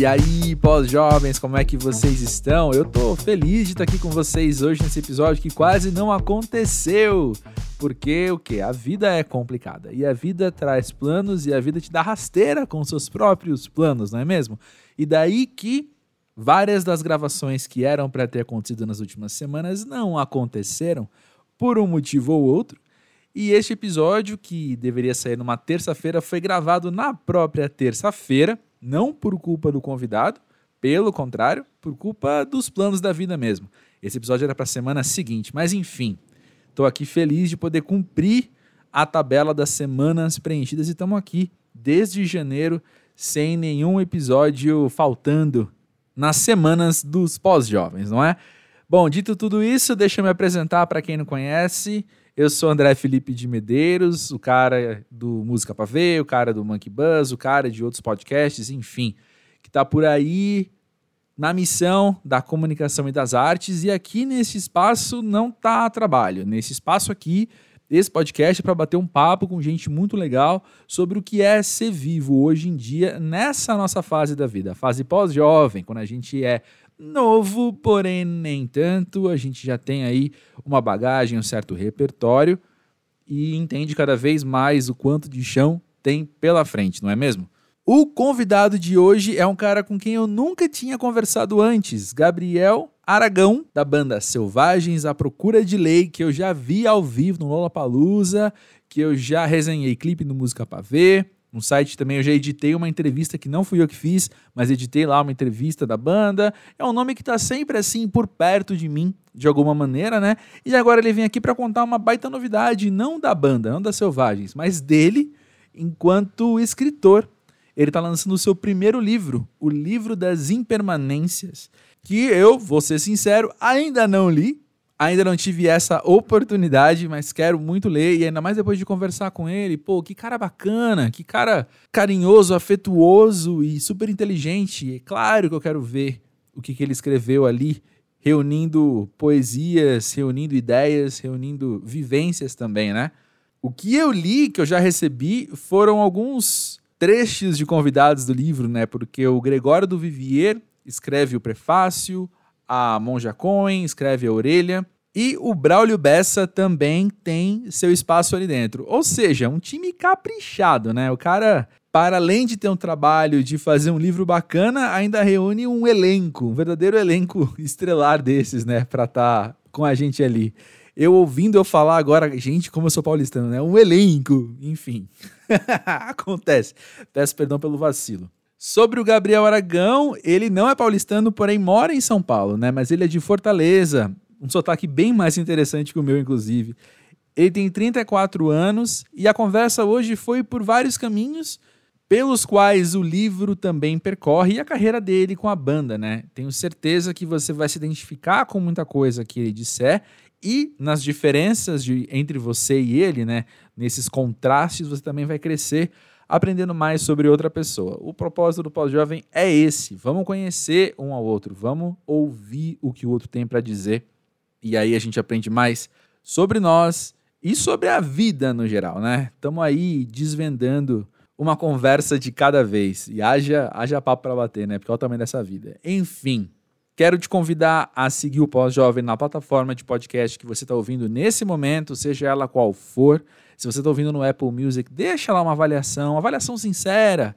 E aí, pós-jovens, como é que vocês estão? Eu tô feliz de estar aqui com vocês hoje nesse episódio que quase não aconteceu. Porque o que? A vida é complicada. E a vida traz planos e a vida te dá rasteira com seus próprios planos, não é mesmo? E daí que várias das gravações que eram para ter acontecido nas últimas semanas não aconteceram por um motivo ou outro. E este episódio, que deveria sair numa terça-feira, foi gravado na própria terça-feira não por culpa do convidado, pelo contrário, por culpa dos planos da vida mesmo. Esse episódio era para a semana seguinte, mas enfim, estou aqui feliz de poder cumprir a tabela das semanas preenchidas e estamos aqui desde janeiro sem nenhum episódio faltando nas semanas dos pós-jovens, não é? Bom, dito tudo isso, deixa eu me apresentar para quem não conhece. Eu sou André Felipe de Medeiros, o cara do Música para Ver, o cara do Monkey Buzz, o cara de outros podcasts, enfim, que está por aí na missão da comunicação e das artes. E aqui nesse espaço não tá trabalho. Nesse espaço aqui, esse podcast é para bater um papo com gente muito legal sobre o que é ser vivo hoje em dia nessa nossa fase da vida, a fase pós-jovem, quando a gente é novo, porém nem tanto. A gente já tem aí uma bagagem, um certo repertório e entende cada vez mais o quanto de chão tem pela frente, não é mesmo? O convidado de hoje é um cara com quem eu nunca tinha conversado antes, Gabriel Aragão, da banda Selvagens à Procura de Lei, que eu já vi ao vivo no Lollapalooza, que eu já resenhei clipe no Música Pra No site também eu já editei uma entrevista que não fui eu que fiz, mas editei lá uma entrevista da banda. É um nome que está sempre assim por perto de mim, de alguma maneira, né? E agora ele vem aqui para contar uma baita novidade, não da banda, não das Selvagens, mas dele enquanto escritor. Ele está lançando o seu primeiro livro, o livro das impermanências, que eu, vou ser sincero, ainda não li, Ainda não tive essa oportunidade, mas quero muito ler e ainda mais depois de conversar com ele. Pô, que cara bacana, que cara carinhoso, afetuoso e super inteligente. É claro que eu quero ver o que, que ele escreveu ali, reunindo poesias, reunindo ideias, reunindo vivências também, né? O que eu li, que eu já recebi, foram alguns trechos de convidados do livro, né? Porque o Gregório do Vivier escreve o prefácio, a Monja Cohen, escreve a Orelha. E o Braulio Bessa também tem seu espaço ali dentro. Ou seja, um time caprichado, né? O cara, para além de ter um trabalho de fazer um livro bacana, ainda reúne um elenco, um verdadeiro elenco estrelar desses, né? Pra estar tá com a gente ali. Eu ouvindo eu falar agora, gente, como eu sou paulistano, né? Um elenco, enfim. Acontece. Peço perdão pelo vacilo. Sobre o Gabriel Aragão, ele não é paulistano, porém mora em São Paulo, né? Mas ele é de Fortaleza, um sotaque bem mais interessante que o meu, inclusive. Ele tem 34 anos e a conversa hoje foi por vários caminhos pelos quais o livro também percorre e a carreira dele com a banda, né? Tenho certeza que você vai se identificar com muita coisa que ele disser e nas diferenças de, entre você e ele, né? Nesses contrastes, você também vai crescer aprendendo mais sobre outra pessoa. O propósito do pós-jovem é esse: vamos conhecer um ao outro, vamos ouvir o que o outro tem para dizer. E aí a gente aprende mais sobre nós e sobre a vida no geral, né? Estamos aí desvendando uma conversa de cada vez. E haja, haja papo para bater, né? Porque é o tamanho dessa vida. Enfim, quero te convidar a seguir o Pós-Jovem na plataforma de podcast que você está ouvindo nesse momento, seja ela qual for. Se você está ouvindo no Apple Music, deixa lá uma avaliação, uma avaliação sincera,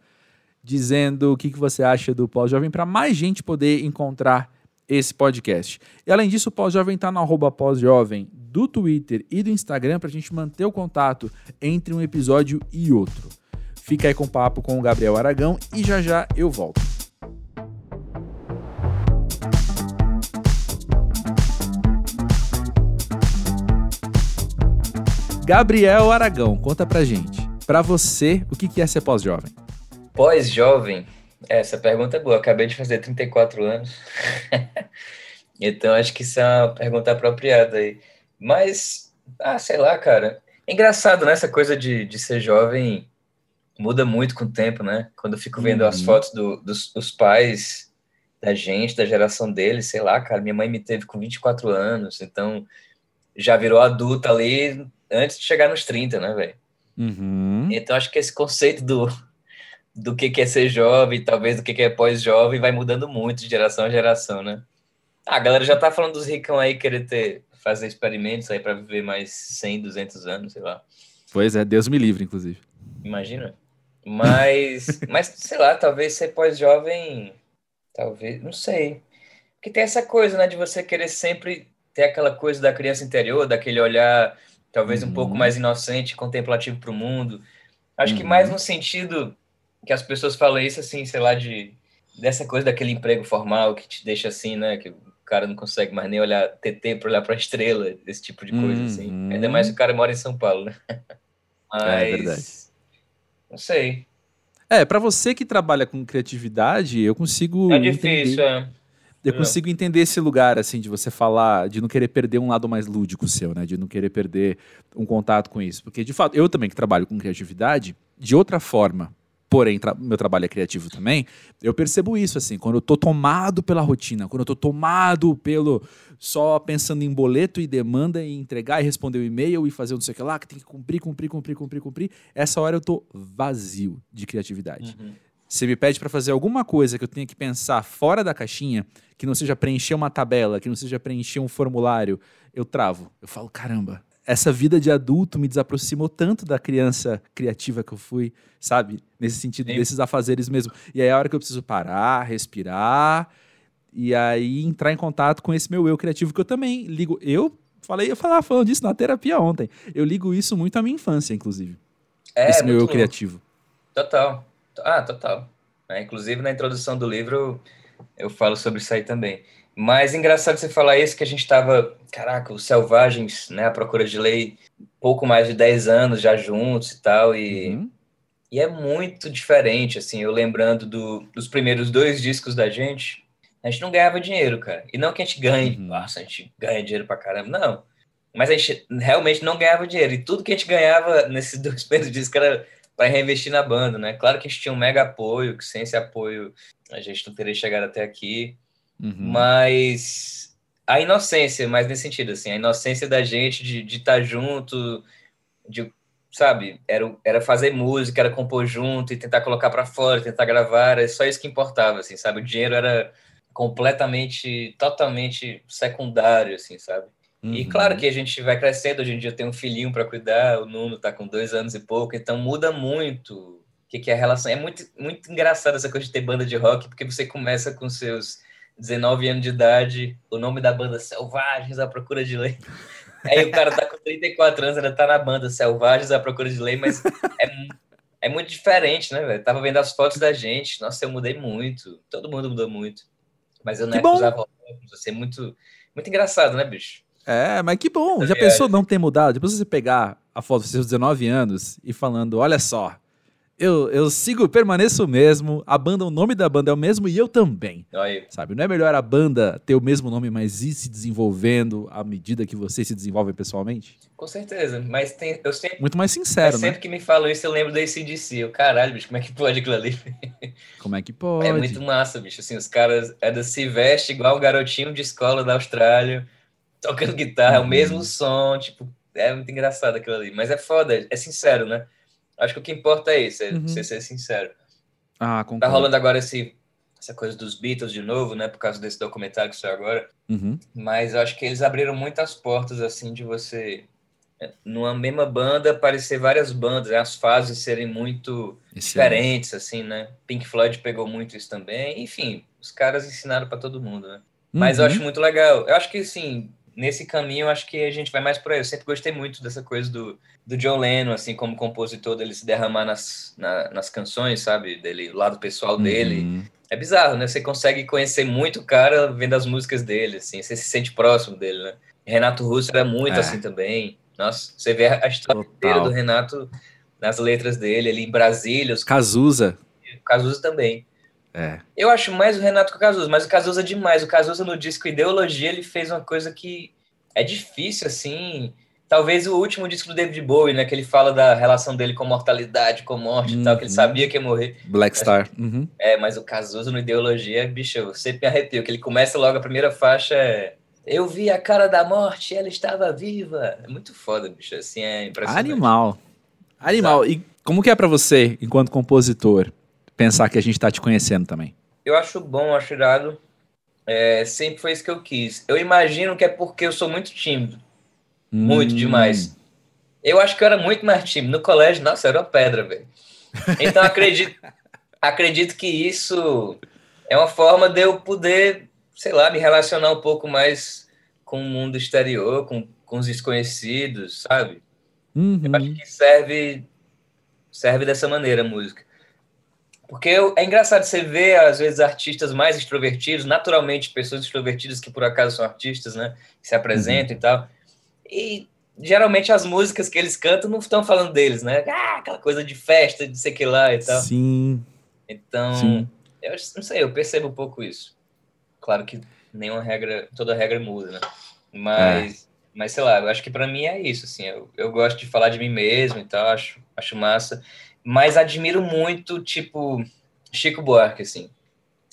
dizendo o que, que você acha do Pós-Jovem, para mais gente poder encontrar esse podcast. E além disso, o Pós-Jovem está no Pós-Jovem do Twitter e do Instagram para a gente manter o contato entre um episódio e outro. Fica aí com o papo com o Gabriel Aragão e já já eu volto. Gabriel Aragão, conta pra gente. Pra você, o que é ser pós-jovem? Pós-jovem? Essa pergunta é boa. Acabei de fazer 34 anos. então, acho que isso é uma pergunta apropriada aí. Mas, ah, sei lá, cara. É engraçado, né? Essa coisa de, de ser jovem muda muito com o tempo, né? Quando eu fico vendo uhum. as fotos do, dos, dos pais da gente, da geração deles, sei lá, cara, minha mãe me teve com 24 anos, então já virou adulta ali antes de chegar nos 30, né, velho? Uhum. Então acho que esse conceito do, do que, que é ser jovem, talvez do que, que é pós-jovem, vai mudando muito de geração a geração, né? Ah, a galera já tá falando dos ricão aí querer ter, fazer experimentos aí para viver mais 100, 200 anos, sei lá. Pois é, Deus me livre, inclusive. Imagina. Mas, mas sei lá, talvez ser pós-jovem, talvez, não sei. Porque tem essa coisa, né, de você querer sempre ter aquela coisa da criança interior, daquele olhar talvez uhum. um pouco mais inocente, contemplativo para o mundo. Acho uhum. que mais no sentido que as pessoas falam isso assim, sei lá, de dessa coisa daquele emprego formal que te deixa assim, né, que o cara não consegue mais nem olhar, ter tempo para olhar para a estrela, esse tipo de coisa uhum. assim. Ainda mais se o cara mora em São Paulo, né? Mas é verdade. Não sei. É, para você que trabalha com criatividade, eu consigo É difícil, entender. é. Eu consigo entender esse lugar, assim, de você falar, de não querer perder um lado mais lúdico seu, né? De não querer perder um contato com isso. Porque, de fato, eu também que trabalho com criatividade, de outra forma, porém, tra meu trabalho é criativo também, eu percebo isso, assim, quando eu tô tomado pela rotina, quando eu tô tomado pelo só pensando em boleto e demanda e entregar e responder o e-mail e fazer não sei o que lá, que tem que cumprir, cumprir, cumprir, cumprir, cumprir, essa hora eu tô vazio de criatividade. Uhum. Você me pede para fazer alguma coisa que eu tenha que pensar fora da caixinha, que não seja preencher uma tabela, que não seja preencher um formulário, eu travo. Eu falo, caramba, essa vida de adulto me desaproximou tanto da criança criativa que eu fui, sabe? Nesse sentido, Sim. desses afazeres mesmo. E aí é a hora que eu preciso parar, respirar, e aí entrar em contato com esse meu eu criativo que eu também ligo. Eu falei, eu falava falando disso na terapia ontem. Eu ligo isso muito à minha infância, inclusive. É, esse meu eu criativo. Total. Ah, total. É, inclusive, na introdução do livro, eu falo sobre isso aí também. Mas engraçado você falar isso, que a gente estava, caraca, os selvagens, né, a procura de lei, pouco mais de 10 anos já juntos e tal, e, uhum. e é muito diferente, assim, eu lembrando do, dos primeiros dois discos da gente, a gente não ganhava dinheiro, cara. E não que a gente ganhe, uhum. nossa, a gente ganha dinheiro pra caramba, não. Mas a gente realmente não ganhava dinheiro, e tudo que a gente ganhava nesses dois primeiros discos era para reinvestir na banda, né? Claro que a gente tinha um mega apoio, que sem esse apoio a gente não teria chegado até aqui, uhum. mas a inocência, mais nesse sentido, assim, a inocência da gente de estar tá junto, de, sabe, era, era fazer música, era compor junto e tentar colocar para fora, tentar gravar, é só isso que importava, assim, sabe? O dinheiro era completamente, totalmente secundário, assim, sabe? Uhum. E claro que a gente vai crescendo, hoje em dia tem um filhinho para cuidar, o Nuno está com dois anos e pouco, então muda muito o que, que é a relação. É muito, muito engraçado essa coisa de ter banda de rock, porque você começa com seus 19 anos de idade, o nome da banda Selvagens à Procura de Lei. Aí o cara tá com 34 anos, ainda tá na banda Selvagens à Procura de Lei, mas é, é muito diferente, né, velho? Tava vendo as fotos da gente, nossa, eu mudei muito, todo mundo mudou muito. Mas eu não que usava óculos, você é muito, muito engraçado, né, bicho? É, mas que bom. Já pensou não ter mudado? Depois você pegar a foto dos seus 19 anos e falando, olha só, eu, eu sigo, permaneço o mesmo, a banda, o nome da banda é o mesmo e eu também. Aí. Sabe, não é melhor a banda ter o mesmo nome, mas ir se desenvolvendo à medida que você se desenvolve pessoalmente? Com certeza, mas tem, eu sempre... Muito mais sincero, né? Sempre que me falam isso, eu lembro da ACDC. Eu, caralho, bicho, como é que pode aquilo ali? Como é que pode? É muito massa, bicho. Assim, os caras ainda se vestem igual um garotinho de escola da Austrália tocando guitarra, uhum. o mesmo uhum. som, tipo, é muito engraçado aquilo ali. Mas é foda, é sincero, né? Acho que o que importa é isso, é uhum. você ser sincero. Ah, concordo. Tá rolando agora esse, essa coisa dos Beatles de novo, né? Por causa desse documentário que saiu agora. Uhum. Mas eu acho que eles abriram muitas portas, assim, de você, é, numa mesma banda, aparecer várias bandas, né? as fases serem muito diferentes, assim, né? Pink Floyd pegou muito isso também. Enfim, os caras ensinaram para todo mundo, né? Mas eu acho uhum. muito legal. Eu acho que, assim, nesse caminho, acho que a gente vai mais por aí. Eu sempre gostei muito dessa coisa do, do John Lennon, assim, como compositor, dele se derramar nas, na, nas canções, sabe? Dele, o lado pessoal dele. Uhum. É bizarro, né? Você consegue conhecer muito o cara vendo as músicas dele, assim, você se sente próximo dele, né? Renato Russo era muito é. assim também. Nossa, você vê a história do Renato nas letras dele, ali em Brasília. Os... Cazuza. Cazuza também. É. Eu acho mais o Renato que o Cazuza, mas o Cazuza é demais. O Cazuza no disco Ideologia, ele fez uma coisa que é difícil, assim. Talvez o último disco do David Bowie, né? Que ele fala da relação dele com mortalidade, com morte uhum. e tal, que ele uhum. sabia que ia morrer. Black Star. Uhum. É, mas o Cazuza no Ideologia, bicho, eu sempre me arrepio, que ele começa logo a primeira faixa é... Eu vi a cara da morte, ela estava viva. É muito foda, bicho, assim, é impressionante. Animal. Animal. Sabe? E como que é para você, enquanto compositor, pensar que a gente tá te conhecendo também? Eu acho bom, acho irado. É, sempre foi isso que eu quis. Eu imagino que é porque eu sou muito tímido. Hum. Muito demais. Eu acho que eu era muito mais tímido. No colégio, nossa, era uma pedra, velho. Então acredito, acredito que isso é uma forma de eu poder, sei lá, me relacionar um pouco mais com o mundo exterior, com, com os desconhecidos, sabe? Uhum. Eu acho que serve, serve dessa maneira a música. Porque é engraçado você ver, às vezes, artistas mais extrovertidos, naturalmente, pessoas extrovertidas que por acaso são artistas, né? Que se apresentam uhum. e tal. E geralmente as músicas que eles cantam não estão falando deles, né? Ah, aquela coisa de festa, de sei que lá e tal. Sim. Então, Sim. eu não sei, eu percebo um pouco isso. Claro que nenhuma regra, toda regra muda, né? Mas, é. mas sei lá, eu acho que para mim é isso, assim. Eu, eu gosto de falar de mim mesmo e tal, acho, acho massa mas admiro muito, tipo, Chico Buarque, assim.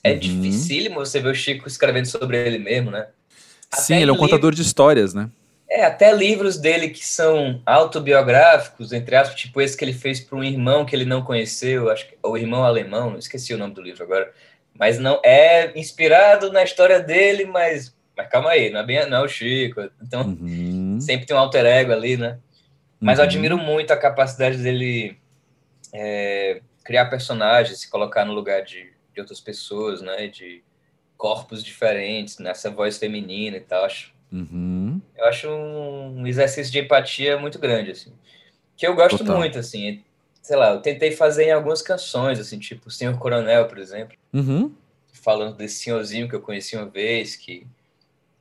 É uhum. dificílimo você ver o Chico escrevendo sobre ele mesmo, né? Sim, ele é um contador de histórias, né? É, até livros dele que são autobiográficos, entre aspas, tipo esse que ele fez para um irmão que ele não conheceu, acho que o irmão alemão, esqueci o nome do livro agora. Mas não é inspirado na história dele, mas, mas calma aí, não é bem não é o Chico. Então, uhum. sempre tem um alter ego ali, né? Mas uhum. eu admiro muito a capacidade dele é, criar personagens, se colocar no lugar de, de outras pessoas, né? De corpos diferentes, nessa voz feminina e tal. Acho, uhum. Eu acho um, exercício de empatia muito grande, assim. Que eu gosto Total. muito, assim. Sei lá, eu tentei fazer em algumas canções, assim, tipo o Senhor Coronel, por exemplo. Uhum. Falando desse senhorzinho que eu conheci uma vez, que,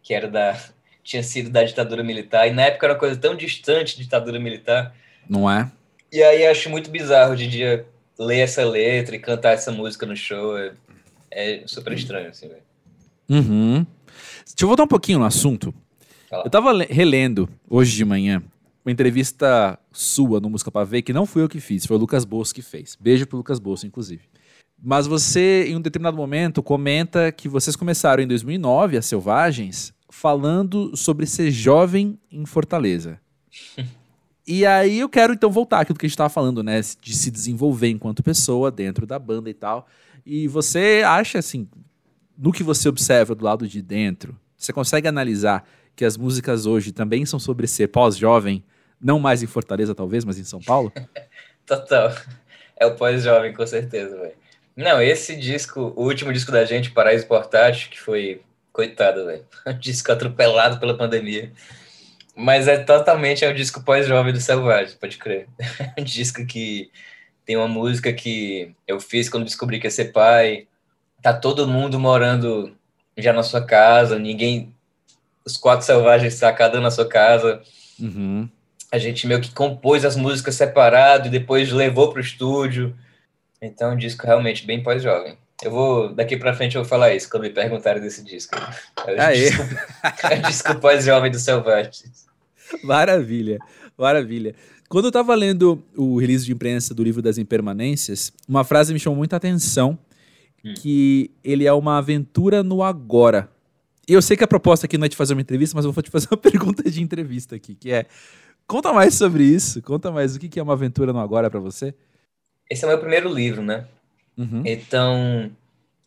que era da. tinha sido da ditadura militar, e na época era uma coisa tão distante ditadura militar. Não é? E aí acho muito bizarro de dia ler essa letra e cantar essa música no show. É, é super estranho, assim, velho. Uhum. Deixa eu voltar um pouquinho no assunto. Eu tava relendo hoje de manhã uma entrevista sua no Música Pra Ver, que não fui eu que fiz, foi o Lucas Bolso que fez. Beijo pro Lucas Bolso, inclusive. Mas você, em um determinado momento, comenta que vocês começaram em 2009, as Selvagens, falando sobre ser jovem em Fortaleza. E aí eu quero então voltar aquilo que a gente estava falando, né? De se desenvolver enquanto pessoa dentro da banda e tal. E você acha assim, no que você observa do lado de dentro, você consegue analisar que as músicas hoje também são sobre ser pós-jovem, não mais em Fortaleza talvez, mas em São Paulo? Total. É o pós-jovem, com certeza, velho. Não, esse disco, o último disco da gente, Paraíso Portátil, que foi, coitado, velho, disco atropelado pela pandemia. Mas é totalmente é um disco pós-jovem do Selvagem, pode crer. um disco que tem uma música que eu fiz quando descobri que ia ser pai. Tá todo mundo morando já na sua casa, ninguém. Os quatro selvagens tá cada um na sua casa. Uhum. A gente meio que compôs as músicas separado e depois levou pro estúdio. Então, é um disco realmente bem pós-jovem. Eu vou, daqui pra frente eu vou falar isso quando me perguntarem desse disco. É o disco, é o disco pós-jovem do Selvagens. Maravilha, maravilha. Quando eu estava lendo o release de imprensa do livro das impermanências, uma frase me chamou muita atenção, hum. que ele é uma aventura no agora. E eu sei que a proposta aqui não é te fazer uma entrevista, mas eu vou te fazer uma pergunta de entrevista aqui, que é, conta mais sobre isso, conta mais o que é uma aventura no agora para você. Esse é o meu primeiro livro, né? Uhum. Então,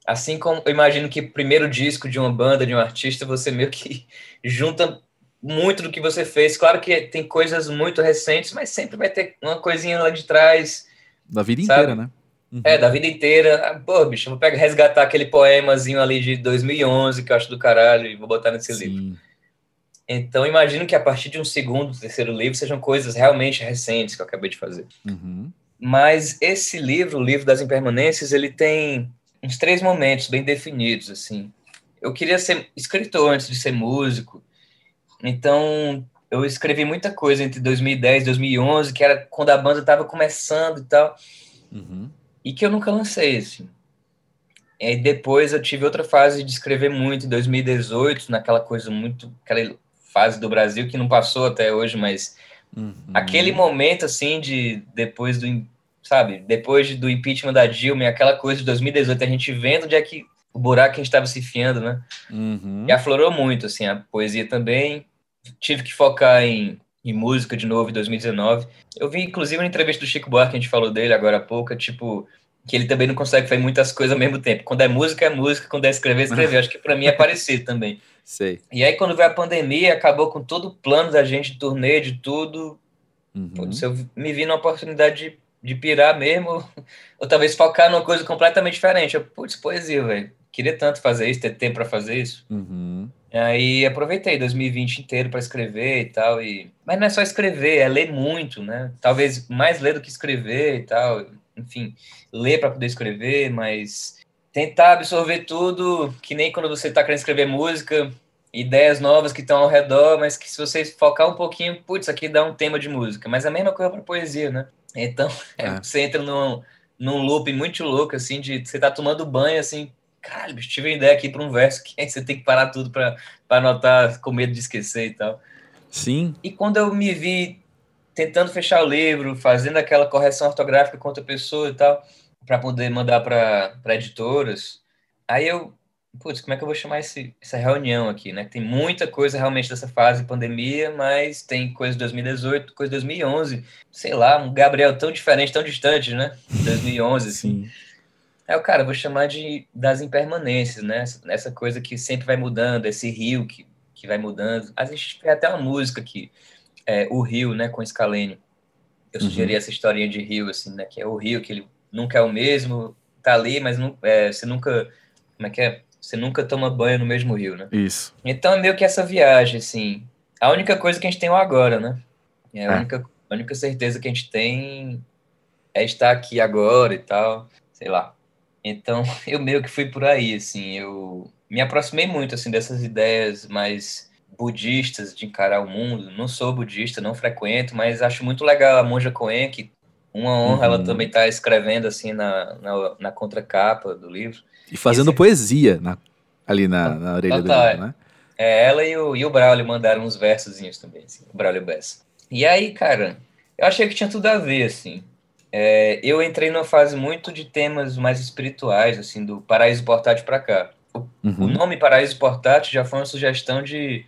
assim como eu imagino que o primeiro disco de uma banda, de um artista, você meio que junta muito do que você fez. Claro que tem coisas muito recentes, mas sempre vai ter uma coisinha lá de trás. Da vida sabe? inteira, né? Uhum. É, da vida inteira. Ah, pô, bicho, eu vou pegar, resgatar aquele poemazinho ali de 2011 que eu acho do caralho e vou botar nesse Sim. livro. Então, imagino que a partir de um segundo, terceiro livro, sejam coisas realmente recentes que eu acabei de fazer. Uhum. Mas esse livro, o livro das impermanências, ele tem uns três momentos bem definidos, assim. Eu queria ser escritor antes de ser músico, então, eu escrevi muita coisa entre 2010 e 2011, que era quando a banda estava começando e tal, uhum. e que eu nunca lancei, assim. E aí depois eu tive outra fase de escrever muito, em 2018, naquela coisa muito, aquela fase do Brasil que não passou até hoje, mas uhum. aquele momento, assim, de depois do, sabe, depois do impeachment da Dilma, aquela coisa de 2018, a gente vendo onde é que o buraco que a gente estava se enfiando, né? Uhum. E aflorou muito, assim, a poesia também, tive que focar em, em música de novo em 2019. Eu vi, inclusive, uma entrevista do Chico Buarque, a gente falou dele agora há pouco, tipo, que ele também não consegue fazer muitas coisas ao mesmo tempo. Quando é música, é música, quando é escrever, é escrever. Acho que para mim é parecido também. Sei. E aí, quando veio a pandemia, acabou com todo o plano da gente, de turnê, de tudo. Uhum. Putz, eu me vi na oportunidade de, de pirar mesmo, ou talvez focar numa coisa completamente diferente. Eu, putz, poesia, velho. Queria tanto fazer isso, ter tempo para fazer isso. Uhum. Aí aproveitei 2020 inteiro para escrever e tal. E... Mas não é só escrever, é ler muito, né? Talvez mais ler do que escrever e tal. Enfim, ler para poder escrever, mas tentar absorver tudo, que nem quando você está querendo escrever música, ideias novas que estão ao redor, mas que se você focar um pouquinho, putz, aqui dá um tema de música. Mas é a mesma coisa para poesia, né? Então, é. você entra num, num loop muito louco, assim, de você tá tomando banho, assim, caralho, bicho, tive uma ideia aqui para um verso que aí você tem que parar tudo para anotar com medo de esquecer e tal. Sim. E quando eu me vi tentando fechar o livro, fazendo aquela correção ortográfica com outra pessoa e tal, para poder mandar para editoras, aí eu, putz, como é que eu vou chamar esse, essa reunião aqui, né? Tem muita coisa realmente dessa fase de pandemia, mas tem coisa de 2018, coisa de 2011, sei lá, um Gabriel tão diferente, tão distante, né? 2011, assim. Sim. É, o cara, vou chamar de das impermanências, né? Essa coisa que sempre vai mudando, esse rio que, que vai mudando. A gente tem até uma música aqui, é, o rio, né, com Scalene. Eu uhum. sugeri essa historinha de rio, assim, né? Que é o rio, que ele nunca é o mesmo, tá ali, mas não, é, você nunca. Como é que é? Você nunca toma banho no mesmo rio, né? Isso. Então é meio que essa viagem, assim. A única coisa que a gente tem é o agora, né? É a, é. Única, a única certeza que a gente tem é estar aqui agora e tal. Sei lá. Então, eu meio que fui por aí, assim, eu me aproximei muito, assim, dessas ideias mais budistas de encarar o mundo. Não sou budista, não frequento, mas acho muito legal a Monja Coen, que uma honra uhum. ela também tá escrevendo, assim, na, na, na contracapa do livro. E fazendo Esse... poesia na, ali na, na orelha do livro, né? É, ela e o, e o Braulio mandaram uns versozinhos também, assim, o Braulio Bessa. E aí, cara, eu achei que tinha tudo a ver, assim. É, eu entrei numa fase muito de temas mais espirituais, assim, do Paraíso Portátil para cá. O, uhum. o, nome Paraíso Portátil já foi uma sugestão de.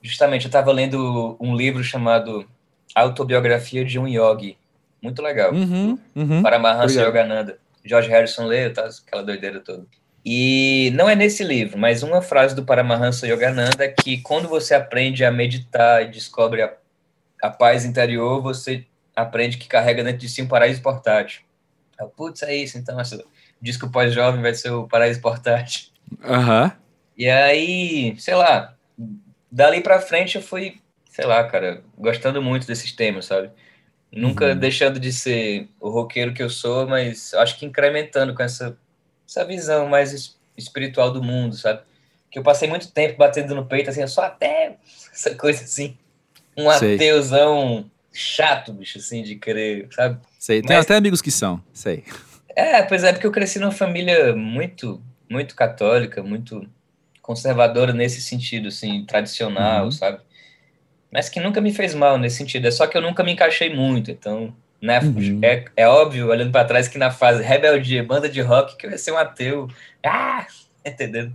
Justamente, eu estava lendo um livro chamado Autobiografia de um Yogi. Muito legal. Uhum, uhum. Paramahansa Yogananda. George Harrison leu, tá? aquela doideira toda. E não é nesse livro, mas uma frase do Paramahansa Yogananda é que quando você aprende a meditar e descobre a, a paz interior, você aprende que carrega dentro de si um paraíso portátil. Putz, é isso, então essa, disco pós-jovem vai ser o paraíso portátil. Aham. Uhum. E aí, sei lá, dali pra frente eu fui, sei lá, cara, gostando muito desses temas, sabe? Nunca uhum. deixando de ser o roqueiro que eu sou, mas acho que incrementando com essa, essa visão mais espiritual do mundo, sabe? Que eu passei muito tempo batendo no peito, assim, eu sou ateu, essa coisa assim. Um Sei. ateuzão chato, bicho, assim, de querer, sabe? Sei, tem Mas, até amigos que são, sei. É, pois é, porque eu cresci numa família muito, muito católica, muito conservadora nesse sentido, assim, tradicional, uhum. sabe? Mas que nunca me fez mal nesse sentido, é só que eu nunca me encaixei muito, então, né, uhum. é, é óbvio, olhando para trás, que na fase rebeldia, banda de rock, que eu ia ser um ateu, ah, entendendo?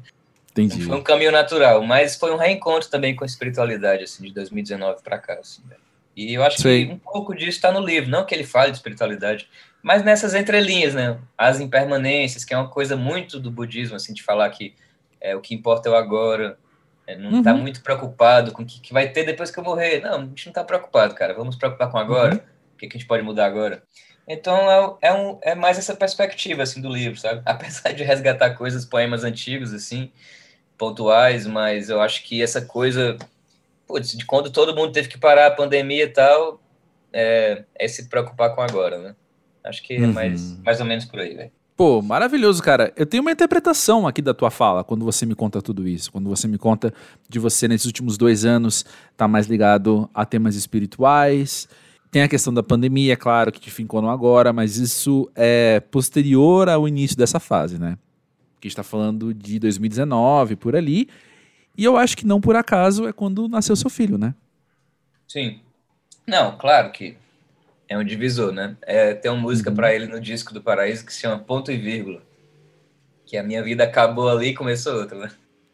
Entendi. Foi um caminho natural, mas foi um reencontro também com a espiritualidade, assim, de 2019 para cá, assim, né? E eu acho Sim. que um pouco disso está no livro, não que ele fale de espiritualidade, mas nessas entrelinhas, né? As impermanências, que é uma coisa muito do budismo, assim, de falar que é, o que importa é o agora, é, não está uhum. muito preocupado com o que, que, vai ter depois que eu morrer. Não, a gente não está preocupado, cara. Vamos preocupar com agora. Uhum. O que, que, a gente pode mudar agora? Então é, é, um, é mais essa perspectiva assim do livro, sabe? Apesar de resgatar coisas, poemas antigos assim, pontuais, mas eu acho que essa coisa putz, de quando todo mundo teve que parar a pandemia e tal, é, é se preocupar com agora, né? Acho que é uhum. mais, mais ou menos por aí, velho. Pô, maravilhoso, cara. Eu tenho uma interpretação aqui da tua fala quando você me conta tudo isso. Quando você me conta de você nesses últimos dois anos tá mais ligado a temas espirituais. Tem a questão da pandemia, é claro, que te fincou no agora, mas isso é posterior ao início dessa fase, né? Que está falando de 2019 por ali. E eu acho que não por acaso é quando nasceu seu filho, né? Sim. Não, claro que é um divisor, né? É, tem uma música uhum. para ele no disco do Paraíso que se chama Ponto e Vírgula. Que a minha vida acabou ali e começou outra, né?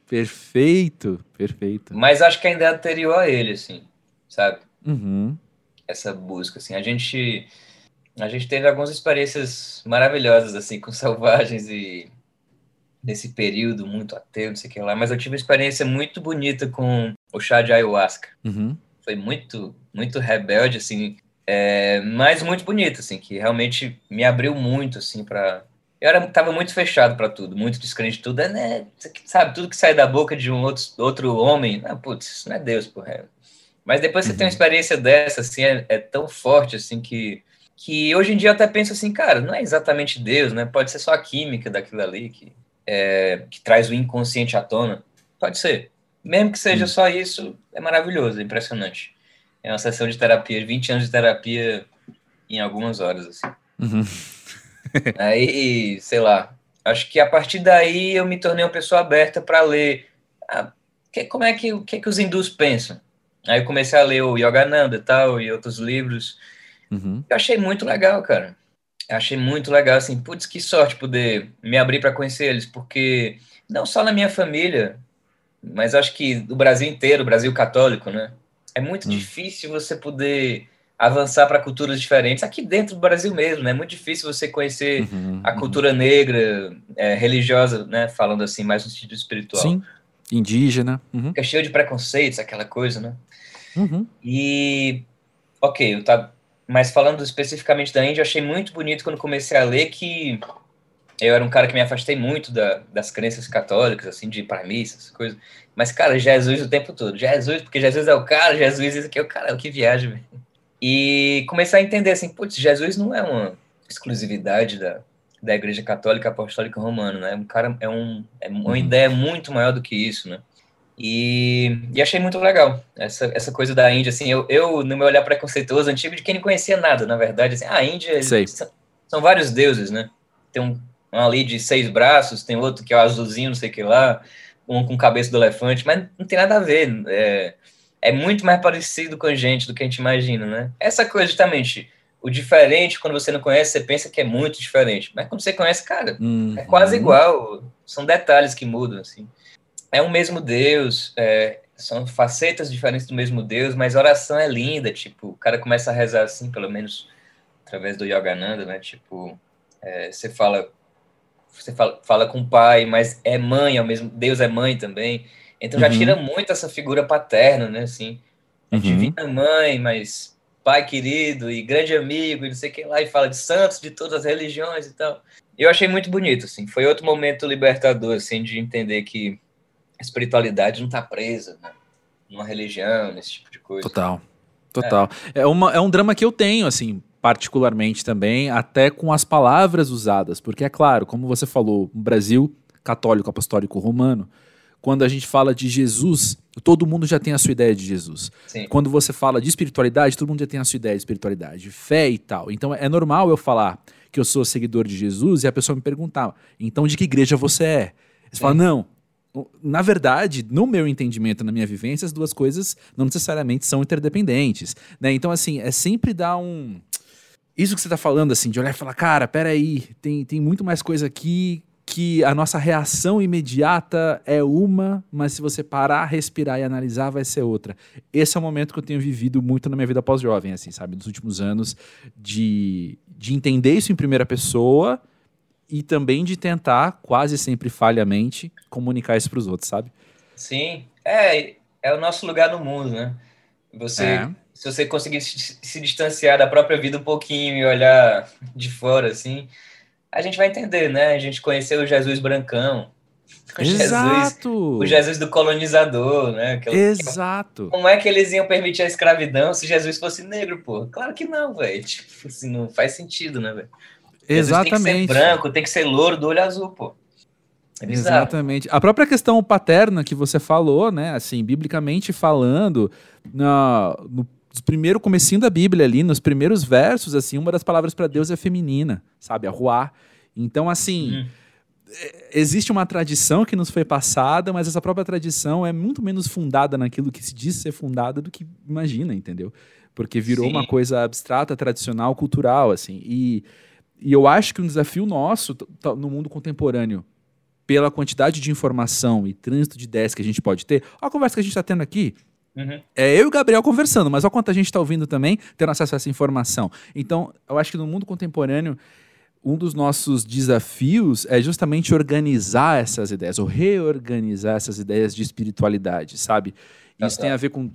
Perfeito, perfeito. Mas acho que ainda é anterior a ele, assim, sabe? Uhum. Essa busca, assim. A gente. A gente teve algumas experiências maravilhosas, assim, com selvagens e nesse período muito ateu, não sei o que lá, mas eu tive uma experiência muito bonita com o chá de ayahuasca. Uhum. Foi muito, muito rebelde, assim, é, mas muito bonito, assim, que realmente me abriu muito, assim, para eu era, tava muito fechado para tudo, muito descrente de tudo, é, né, sabe, tudo que sai da boca de um outro, outro homem, ah, putz, isso não é Deus, porra. Mas depois você uhum. tem uma uhum. experiência dessa, assim, é, é, tão forte, assim, que, que hoje em dia eu até penso assim, cara, não é exatamente Deus, né, pode ser só a química daquilo ali que, é, que traz o inconsciente à tona, pode ser. Mesmo que seja só isso, é maravilhoso, é impressionante. É uma sessão de terapia, 20 anos de terapia em algumas horas, assim. Uhum. Aí, sei lá, acho que a partir daí eu me tornei uma pessoa aberta para ler. Ah, que, como é que, que, é que os hindus pensam? Aí eu comecei a ler o Yogananda e tal, e outros livros. Uhum. Eu achei muito legal, cara. Achei muito legal, assim, putz, que sorte poder me abrir para conhecer eles, porque não só na minha família, mas acho que do Brasil inteiro, o Brasil católico, né? É muito uhum. difícil você poder avançar para culturas diferentes aqui dentro do Brasil mesmo, né? É muito difícil você conhecer uhum, a uhum. cultura uhum. negra, é, religiosa, né? Falando assim, mais no sentido espiritual. Sim, indígena. Uhum. Fica cheio de preconceitos, aquela coisa, né? Uhum. E, ok, eu tá, mas falando especificamente da Índia, eu achei muito bonito quando comecei a ler que eu era um cara que me afastei muito da, das crenças católicas, assim, de para missa, essas coisas. Mas, cara, Jesus o tempo todo. Jesus, porque Jesus é o cara, Jesus isso aqui é o cara, é o que viaja, velho. E comecei a entender assim, putz, Jesus não é uma exclusividade da, da Igreja Católica Apostólica Romana, né? Um cara é um é uma uhum. ideia muito maior do que isso, né? E, e achei muito legal essa, essa coisa da Índia, assim, eu, eu no meu olhar preconceituoso antigo de quem não conhecia nada, na verdade, assim, a Índia são, são, vários deuses, né? Tem um, um ali de seis braços, tem outro que é o azulzinho, não sei o que lá, um com cabeça do elefante, mas não tem nada a ver, é, é muito mais parecido com a gente do que a gente imagina, né? Essa coisa, justamente, o diferente, quando você não conhece, você pensa que é muito diferente. Mas quando você conhece, cara, uhum. é quase igual. São detalhes que mudam, assim. É o mesmo Deus, é, são facetas diferentes do mesmo Deus, mas a oração é linda, tipo, o cara começa a rezar assim, pelo menos através do Yogananda, né? Tipo, é, você fala você fala, fala com o pai, mas é mãe ao mesmo Deus é mãe também. Então já uhum. tira muito essa figura paterna, né? Assim, uhum. divina mãe, mas pai querido e grande amigo e não sei o que lá, e fala de santos de todas as religiões e tal. Eu achei muito bonito, assim. Foi outro momento libertador, assim, de entender que espiritualidade não está presa, né? Numa religião, nesse tipo de coisa. Total. Total. É. é, uma, é um drama que eu tenho, assim, particularmente também, até com as palavras usadas, porque é claro, como você falou, o Brasil católico apostólico romano, quando a gente fala de Jesus, todo mundo já tem a sua ideia de Jesus. Sim. Quando você fala de espiritualidade, todo mundo já tem a sua ideia de espiritualidade, fé e tal. Então é normal eu falar que eu sou seguidor de Jesus e a pessoa me perguntar, então de que igreja você é? Você fala, não. Na verdade, no meu entendimento, na minha vivência, as duas coisas não necessariamente são interdependentes. Né? Então, assim, é sempre dar um. Isso que você está falando, assim, de olhar e falar, cara, peraí, tem, tem muito mais coisa aqui que a nossa reação imediata é uma, mas se você parar, respirar e analisar, vai ser outra. Esse é o momento que eu tenho vivido muito na minha vida pós-jovem, assim, sabe? Nos últimos anos, de, de entender isso em primeira pessoa e também de tentar, quase sempre falhamente, comunicar isso para os outros, sabe? Sim, é, é o nosso lugar no mundo, né? Você, é. se você conseguir se distanciar da própria vida um pouquinho e olhar de fora, assim, a gente vai entender, né? A gente conheceu o Jesus Brancão. O Exato! Jesus, o Jesus do colonizador, né? Que, Exato! como é que eles iam permitir a escravidão se Jesus fosse negro, pô? Claro que não, velho. Tipo assim, não faz sentido, né, velho? Exatamente. tem que ser branco, tem que ser louro do olho azul, pô. É Exatamente. A própria questão paterna que você falou, né? Assim, biblicamente falando, na, no primeiro comecinho da Bíblia ali, nos primeiros versos, assim, uma das palavras para Deus é feminina, sabe? A ruá. Então, assim, uhum. existe uma tradição que nos foi passada, mas essa própria tradição é muito menos fundada naquilo que se diz ser fundada do que imagina, entendeu? Porque virou Sim. uma coisa abstrata, tradicional, cultural, assim. E, e eu acho que um desafio nosso no mundo contemporâneo, pela quantidade de informação e trânsito de ideias que a gente pode ter, a conversa que a gente está tendo aqui, Uhum. É eu e o Gabriel conversando, mas olha quanta gente está ouvindo também, tendo acesso a essa informação. Então, eu acho que no mundo contemporâneo, um dos nossos desafios é justamente organizar essas ideias, ou reorganizar essas ideias de espiritualidade, sabe? Tá, Isso tá. tem a ver com.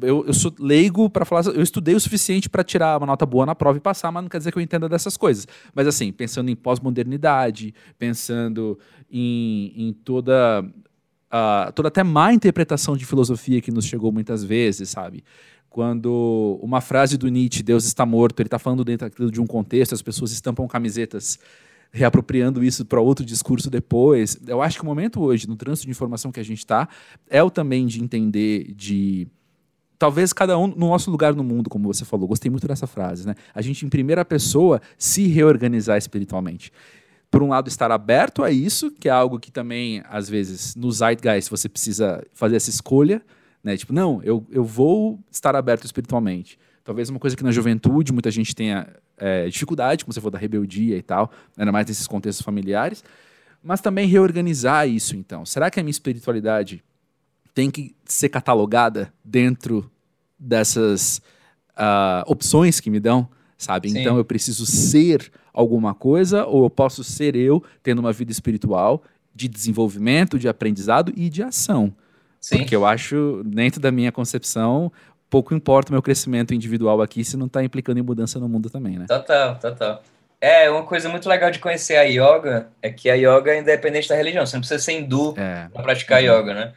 Eu, eu sou leigo para falar. Eu estudei o suficiente para tirar uma nota boa na prova e passar, mas não quer dizer que eu entenda dessas coisas. Mas, assim, pensando em pós-modernidade, pensando em, em toda uh, toda até má interpretação de filosofia que nos chegou muitas vezes, sabe? Quando uma frase do Nietzsche, Deus está morto, ele está falando dentro de um contexto, as pessoas estampam camisetas reapropriando isso para outro discurso depois. Eu acho que o momento hoje, no trânsito de informação que a gente está, é o também de entender, de talvez cada um no nosso lugar no mundo, como você falou. Gostei muito dessa frase, né? A gente em primeira pessoa se reorganizar espiritualmente por um lado, estar aberto a isso, que é algo que também, às vezes, no Zeitgeist você precisa fazer essa escolha, né? Tipo, não, eu, eu vou estar aberto espiritualmente. Talvez uma coisa que na juventude muita gente tenha é, dificuldade, como você falou da rebeldia e tal, ainda mais nesses contextos familiares, mas também reorganizar isso, então. Será que a minha espiritualidade tem que ser catalogada dentro dessas uh, opções que me dão, sabe? Sim. Então eu preciso ser alguma coisa, ou eu posso ser eu tendo uma vida espiritual de desenvolvimento, de aprendizado e de ação. Sim. Porque eu acho, dentro da minha concepção, pouco importa o meu crescimento individual aqui se não está implicando em mudança no mundo também, né? Total, total. É, uma coisa muito legal de conhecer a yoga é que a yoga é independente da religião. Você não precisa ser hindu é. para praticar uhum. yoga, né?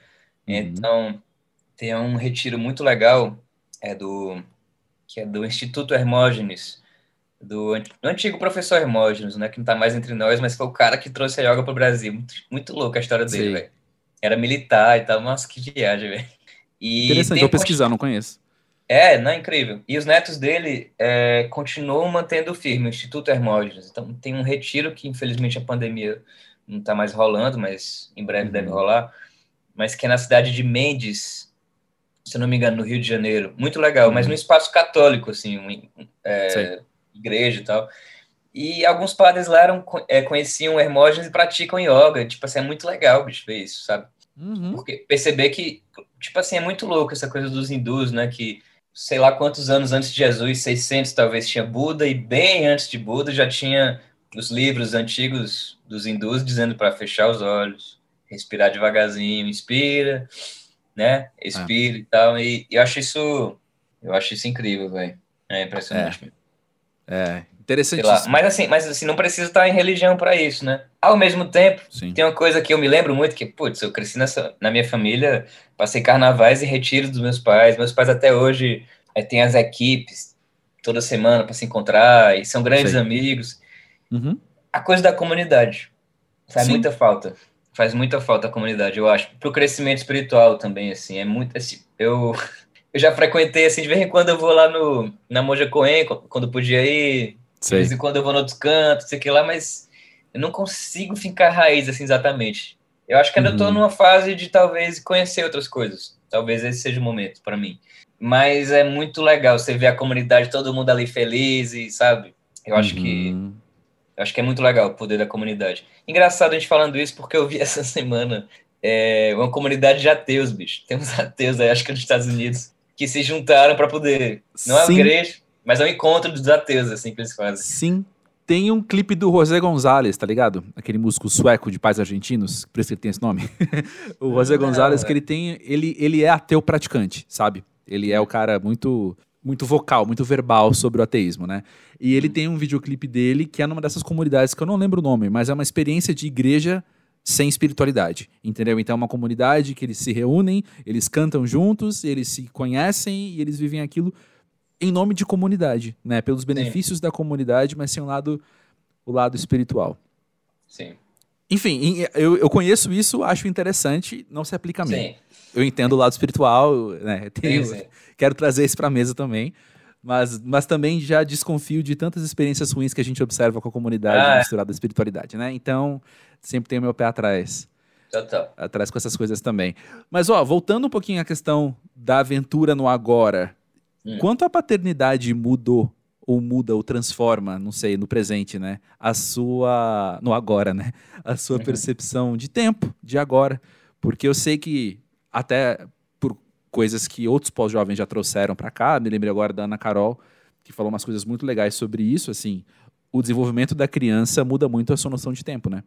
Uhum. Então, tem um retiro muito legal é do que é do Instituto Hermógenes, do, do antigo professor Hermógenes, né, que não está mais entre nós, mas foi o cara que trouxe a yoga para o Brasil. Muito, muito louco a história dele, velho. Era militar e tal, nossa, que viagem, velho. Interessante, vou pesquisar, não conheço. É, não é incrível. E os netos dele é, continuam mantendo firme o Instituto Hermógenes. Então, tem um retiro que, infelizmente, a pandemia não está mais rolando, mas em breve uhum. deve rolar. Mas que é na cidade de Mendes, se eu não me engano, no Rio de Janeiro. Muito legal, uhum. mas no espaço católico, assim, um, é, igreja e tal. E alguns padres lá eram, é, conheciam Hermógenes e praticam yoga. Tipo assim, é muito legal, bicho, ver isso, sabe? Uhum. Porque perceber que, tipo assim, é muito louco essa coisa dos hindus, né? Que sei lá quantos anos antes de Jesus, 600 talvez, tinha Buda, e bem antes de Buda já tinha os livros antigos dos hindus dizendo para fechar os olhos, respirar devagarzinho, inspira, né? Expira ah. e tal. E, eu acho isso, eu acho isso incrível, velho. É impressionante. É. É, interessante. Mas assim, mas assim, não precisa estar em religião para isso, né? Ao mesmo tempo, Sim. tem uma coisa que eu me lembro muito que, putz, eu cresci nessa, na minha família, passei carnavais e retiros dos meus pais. Meus pais até hoje é, têm as equipes toda semana para se encontrar e são grandes Sei. amigos. Uhum. A coisa da comunidade faz muita falta. Faz muita falta a comunidade, eu acho. Pro crescimento espiritual também, assim, é muito assim, eu eu já frequentei, assim, de vez em quando eu vou lá no, na Moja Coen, quando podia ir. Sei. De vez em quando eu vou no outros cantos, sei que lá, mas eu não consigo ficar raiz, assim, exatamente. Eu acho que ainda estou uhum. numa fase de talvez conhecer outras coisas. Talvez esse seja o momento para mim. Mas é muito legal você ver a comunidade, todo mundo ali feliz e, sabe? Eu acho uhum. que eu acho que é muito legal o poder da comunidade. Engraçado a gente falando isso porque eu vi essa semana é, uma comunidade de ateus, bicho. Tem uns ateus aí, acho que nos Estados Unidos, que se juntaram para poder. Não é uma igreja, mas é um encontro dos ateus, assim que eles fazem. Sim. Tem um clipe do José Gonzalez, tá ligado? Aquele músico sueco de pais argentinos, por isso que ele tem esse nome. o José Gonzalez, que ele tem. Ele, ele é ateu praticante, sabe? Ele é o cara muito muito vocal, muito verbal sobre o ateísmo, né? E ele tem um videoclipe dele que é numa dessas comunidades que eu não lembro o nome, mas é uma experiência de igreja sem espiritualidade, entendeu? Então é uma comunidade que eles se reúnem, eles cantam juntos, eles se conhecem e eles vivem aquilo em nome de comunidade, né? Pelos benefícios Sim. da comunidade, mas sem o lado, o lado espiritual. Sim. Enfim, eu, eu conheço isso, acho interessante, não se aplica a mim. Sim. Eu entendo o lado espiritual, né? Tenho, sim, sim. Quero trazer isso para a mesa também. Mas, mas também já desconfio de tantas experiências ruins que a gente observa com a comunidade ah, misturada à espiritualidade, né? Então, sempre tenho meu pé atrás. Total. Atrás com essas coisas também. Mas, ó, voltando um pouquinho à questão da aventura no agora. Hum. Quanto a paternidade mudou ou muda ou transforma, não sei, no presente, né? A sua. No agora, né? A sua uhum. percepção de tempo, de agora. Porque eu sei que, até coisas que outros pós-jovens já trouxeram para cá. Me lembrei agora da Ana Carol, que falou umas coisas muito legais sobre isso, assim, o desenvolvimento da criança muda muito a sua noção de tempo, né?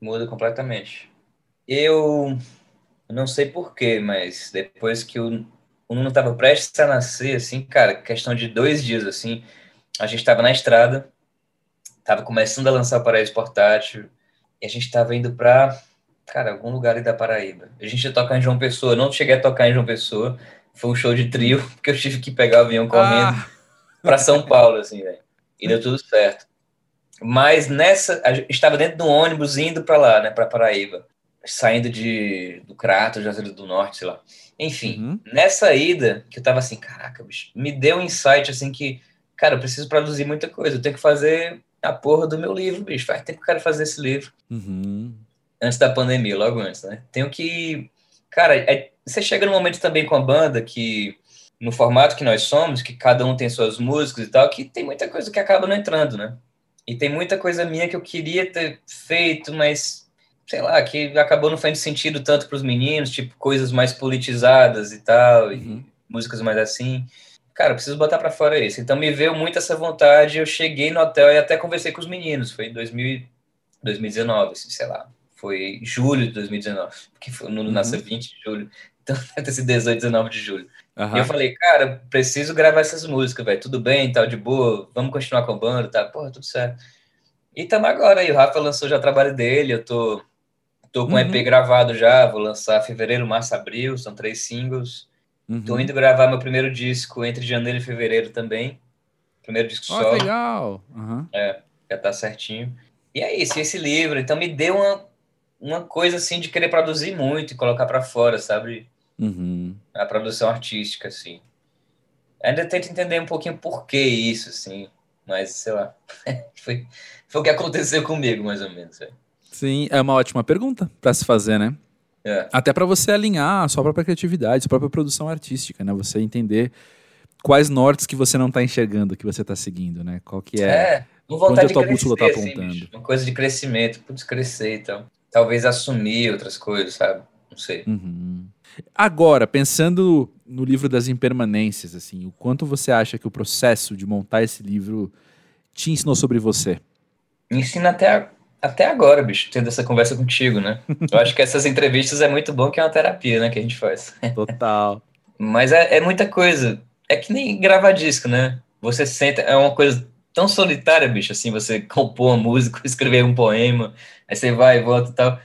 Muda completamente. Eu não sei porquê, mas depois que o, o Nuno estava prestes a nascer, assim, cara, questão de dois dias, assim, a gente estava na estrada, estava começando a lançar o Paraíso Portátil, e a gente estava indo para, cara, algum lugar ali da Paraíba. A gente ia tocar em João Pessoa, não cheguei a tocar em João Pessoa, foi um show de trio, porque eu tive que pegar o avião correndo ah. para São Paulo, assim, velho. E deu tudo certo. Mas nessa, estava dentro do ônibus indo para lá, né, para Paraíba, saindo de do Crato, Juazeiro do Norte, sei lá. Enfim, uhum. nessa ida, que eu tava assim, caraca, bicho, me deu um insight assim que, cara, eu preciso produzir muita coisa, eu tenho que fazer a porra do meu livro, bicho. Faz tempo que eu quero fazer esse livro. Uhum. Antes da pandemia, logo antes, né? Tenho que. Cara, é... você chega num momento também com a banda que, no formato que nós somos, que cada um tem suas músicas e tal, que tem muita coisa que acaba não entrando, né? E tem muita coisa minha que eu queria ter feito, mas sei lá, que acabou não fazendo sentido tanto para os meninos, tipo coisas mais politizadas e tal, uhum. e músicas mais assim. Cara, preciso botar para fora isso. Então me veio muito essa vontade. Eu cheguei no hotel e até conversei com os meninos. Foi em 2000, 2019, assim, sei lá. Foi julho de 2019, porque foi, no uhum. nasceu 20 de julho. Então sido 18, 19 de julho. Uhum. E eu falei, cara, preciso gravar essas músicas, velho. Tudo bem, tal, de boa. Vamos continuar com a banda, tá? Porra, tudo certo. E tamo agora aí. O Rafa lançou já o trabalho dele. Eu tô, tô com uhum. EP gravado já. Vou lançar fevereiro, março, abril. São três singles. Uhum. Tô indo gravar meu primeiro disco entre janeiro e fevereiro também. Primeiro disco oh, só. legal! Uhum. É, já tá certinho. E é isso, esse livro. Então me deu uma, uma coisa assim de querer produzir muito e colocar para fora, sabe? Uhum. A produção artística, assim. Ainda tento entender um pouquinho por que isso, assim. Mas, sei lá. foi, foi o que aconteceu comigo, mais ou menos. É. Sim, é uma ótima pergunta para se fazer, né? É. Até para você alinhar a sua própria criatividade, sua própria produção artística, né? Você entender quais nortes que você não está enxergando, que você está seguindo, né? Qual que é... É, vontade onde a tua bússola tá apontando. Assim, uma coisa de crescimento, putz, crescer então. Talvez assumir outras coisas, sabe? Não sei. Uhum. Agora, pensando no livro das impermanências, assim, o quanto você acha que o processo de montar esse livro te ensinou sobre você? Me ensina até, até agora, bicho, tendo essa conversa contigo, né? Eu acho que essas entrevistas é muito bom, que é uma terapia, né, que a gente faz. Total. Mas é, é muita coisa. É que nem gravar disco, né? Você senta, é uma coisa tão solitária, bicho, assim, você compor uma música, escrever um poema, aí você vai e volta e tal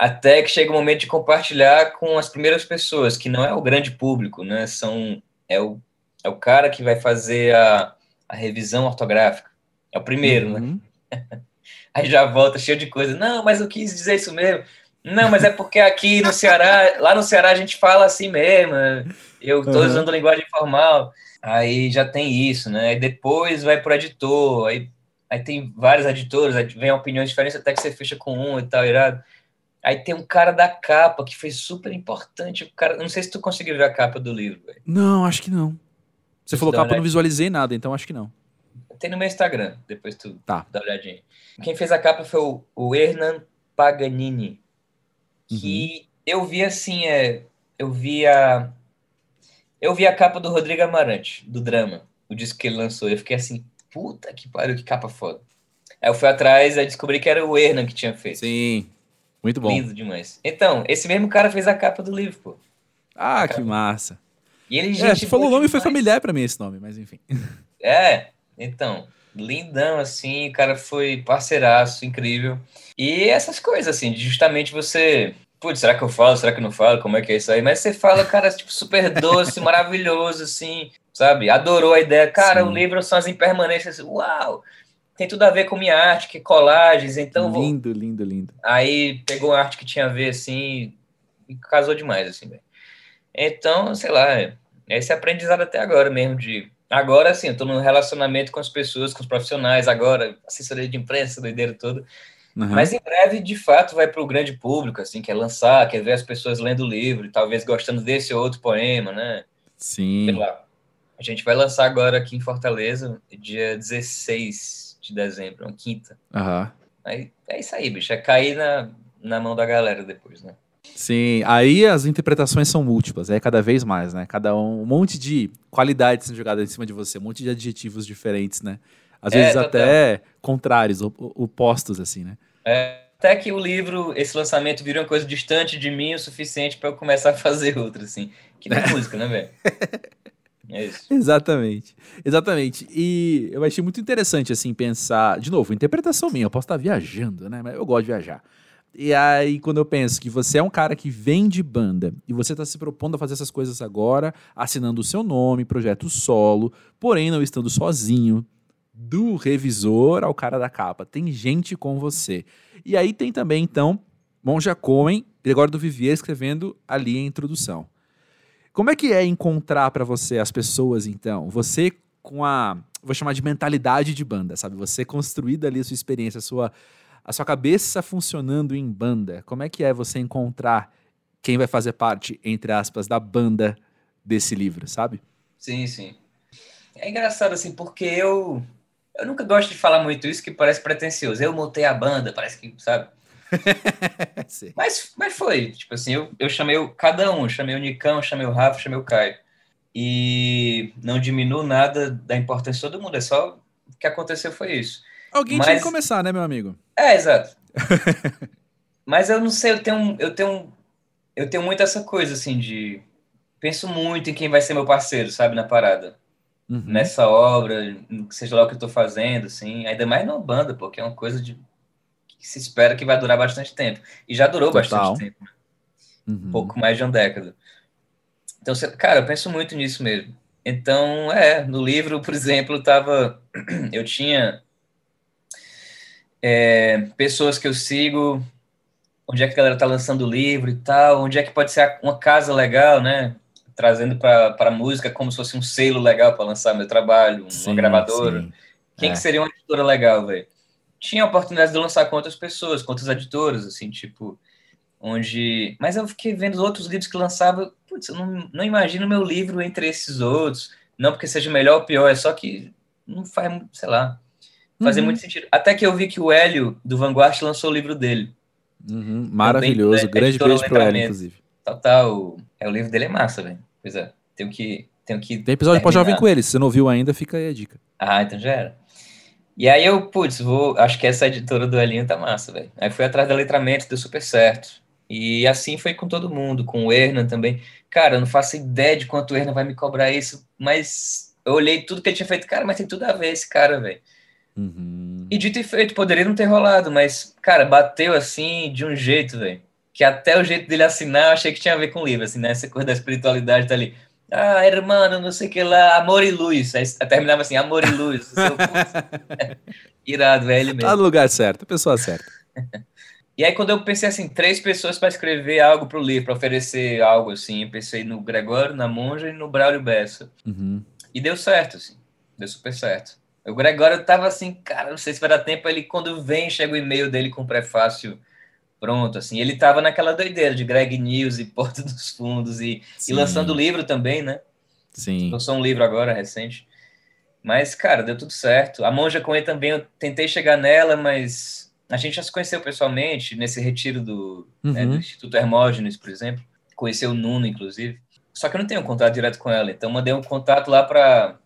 até que chega o momento de compartilhar com as primeiras pessoas, que não é o grande público, né? São, é, o, é o cara que vai fazer a, a revisão ortográfica. É o primeiro, né? uhum. né? Aí já volta cheio de coisa. Não, mas eu quis dizer isso mesmo. Não, mas é porque aqui no Ceará, lá no Ceará a gente fala assim mesmo. Eu estou uhum. usando linguagem formal. Aí já tem isso, né? Aí depois vai para o editor. Aí, aí tem vários editores, aí vem opiniões diferentes até que você fecha com um e tal, irado. Aí tem um cara da capa que foi super importante. O cara, não sei se tu conseguiu ver a capa do livro. Véio. Não, acho que não. Você falou capa, eu não visualizei nada, então acho que não. Tem no meu Instagram, depois tu tá. dá uma olhadinha. Quem fez a capa foi o, o Hernan Paganini. Que uhum. eu vi assim, é, eu vi a. Eu vi a capa do Rodrigo Amarante, do drama, o disco que ele lançou. Eu fiquei assim, puta que pariu, que capa foda. Aí eu fui atrás e descobri que era o Hernan que tinha feito. Sim, muito bom. Lindo demais. Então, esse mesmo cara fez a capa do livro, pô. Ah, que massa. E ele, é, você falou o nome e foi familiar para mim esse nome, mas enfim. É, então, lindão, assim, o cara foi parceiraço, incrível. E essas coisas, assim, de justamente você. Putz, será que eu falo? Será que eu não falo? Como é que é isso aí? Mas você fala, cara, tipo, super doce, maravilhoso, assim, sabe? Adorou a ideia. Cara, Sim. o livro são as impermanências. Uau! tem tudo a ver com minha arte, que é colagens, então... Lindo, vou... lindo, lindo. Aí pegou arte que tinha a ver, assim, e casou demais, assim, velho. Então, sei lá, é esse aprendizado até agora mesmo, de... Agora, eu tô num relacionamento com as pessoas, com os profissionais, agora, assessoria de imprensa, doideira toda. Uhum. Mas em breve, de fato, vai para o grande público, assim, quer lançar, quer ver as pessoas lendo o livro, talvez gostando desse ou outro poema, né? Sim. Sei lá. A gente vai lançar agora aqui em Fortaleza, dia 16 de dezembro, uma quinta. Uhum. Aí é isso aí, bicho. É cair na, na mão da galera depois, né? Sim, aí as interpretações são múltiplas, é cada vez mais, né? Cada um, um monte de qualidades sendo jogadas em cima de você, um monte de adjetivos diferentes, né? Às vezes é, até contrários, opostos, assim, né? É, até que o livro, esse lançamento virou uma coisa distante de mim o suficiente para eu começar a fazer outro, assim. Que nem música, né, velho? É isso. Exatamente. Exatamente. E eu achei muito interessante, assim, pensar. De novo, interpretação minha, eu posso estar viajando, né? Mas eu gosto de viajar. E aí, quando eu penso que você é um cara que vem de banda e você está se propondo a fazer essas coisas agora, assinando o seu nome, projeto solo, porém não estando sozinho, do revisor ao cara da capa, tem gente com você. E aí tem também, então, Monja Cohen, Gregório do Vivier escrevendo ali a introdução. Como é que é encontrar para você as pessoas, então? Você com a, vou chamar de mentalidade de banda, sabe? Você construída ali a sua experiência, a sua a sua cabeça funcionando em banda. Como é que é você encontrar quem vai fazer parte, entre aspas, da banda desse livro, sabe? Sim, sim. É engraçado assim, porque eu eu nunca gosto de falar muito isso que parece pretencioso. Eu montei a banda, parece que, sabe? mas, mas foi, tipo assim, eu, eu chamei o, cada um, chamei o Nicão, chamei o Rafa, chamei o Caio. E não diminuo nada da importância de todo mundo, é só o que aconteceu foi isso. Alguém mas... tinha que começar, né, meu amigo? É, exato. Mas eu não sei, eu tenho, eu tenho, eu tenho muito essa coisa assim de penso muito em quem vai ser meu parceiro, sabe, na parada. Uhum. Nessa obra, seja lá o que eu tô fazendo, assim, ainda mais numa banda, porque é uma coisa de que se espera que vai durar bastante tempo. E já durou Total. bastante tempo. Né? Uhum. Um pouco mais de uma década. Então, cara, eu penso muito nisso mesmo. Então, é, no livro, por exemplo, tava eu tinha é, pessoas que eu sigo, onde é que a galera tá lançando livro e tal, onde é que pode ser uma casa legal, né? Trazendo para a música como se fosse um selo legal para lançar meu trabalho, uma sim, gravadora. Sim. Quem é. que seria uma editora legal, velho? Tinha a oportunidade de lançar com outras pessoas, com outras editoras, assim, tipo, onde. Mas eu fiquei vendo os outros livros que lançava, putz, eu não, não imagino meu livro entre esses outros. Não porque seja melhor ou pior, é só que não faz, sei lá, Fazia uhum. muito sentido. Até que eu vi que o Hélio, do Vanguard, lançou o livro dele. Uhum. Maravilhoso. Também, Grande beijo pro Hélio, inclusive. Total. É, o livro dele é massa, velho. Pois é. Tenho que. Tenho que Tem episódio pode jovem com ele. Se você não ouviu ainda, fica aí a dica. Ah, então já era. E aí eu, putz, vou. Acho que essa editora do Elinho tá massa, velho. Aí fui atrás da letramento, deu super certo. E assim foi com todo mundo, com o Hernan também. Cara, eu não faço ideia de quanto o Hernan vai me cobrar isso, mas eu olhei tudo que ele tinha feito. Cara, mas tem tudo a ver esse cara, velho. Uhum. E dito e feito, poderia não ter rolado, mas, cara, bateu assim de um jeito, velho. Que até o jeito dele assinar eu achei que tinha a ver com o livro, assim, né? Essa coisa da espiritualidade tá ali. Ah, irmão, não sei o que lá, amor e luz. Aí terminava assim, amor e luz. Irado, velho, mesmo. Tá no lugar certo, pessoa certa. e aí, quando eu pensei assim, três pessoas para escrever algo pro livro, para oferecer algo assim, eu pensei no Gregório, na Monja e no Braulio Bessa. Uhum. E deu certo, assim. Deu super certo. O Gregório tava assim, cara, não sei se vai dar tempo. Ele, quando vem, chega o e-mail dele com o prefácio pronto, assim. Ele tava naquela doideira de Greg News e Porta dos Fundos e, e lançando livro também, né? Sim. Lançou um livro agora, recente. Mas, cara, deu tudo certo. A Monja com ele também, eu tentei chegar nela, mas a gente já se conheceu pessoalmente nesse retiro do, uhum. né, do Instituto Hermógenes, por exemplo. Conheceu o Nuno, inclusive. Só que eu não tenho contato direto com ela, então mandei um contato lá para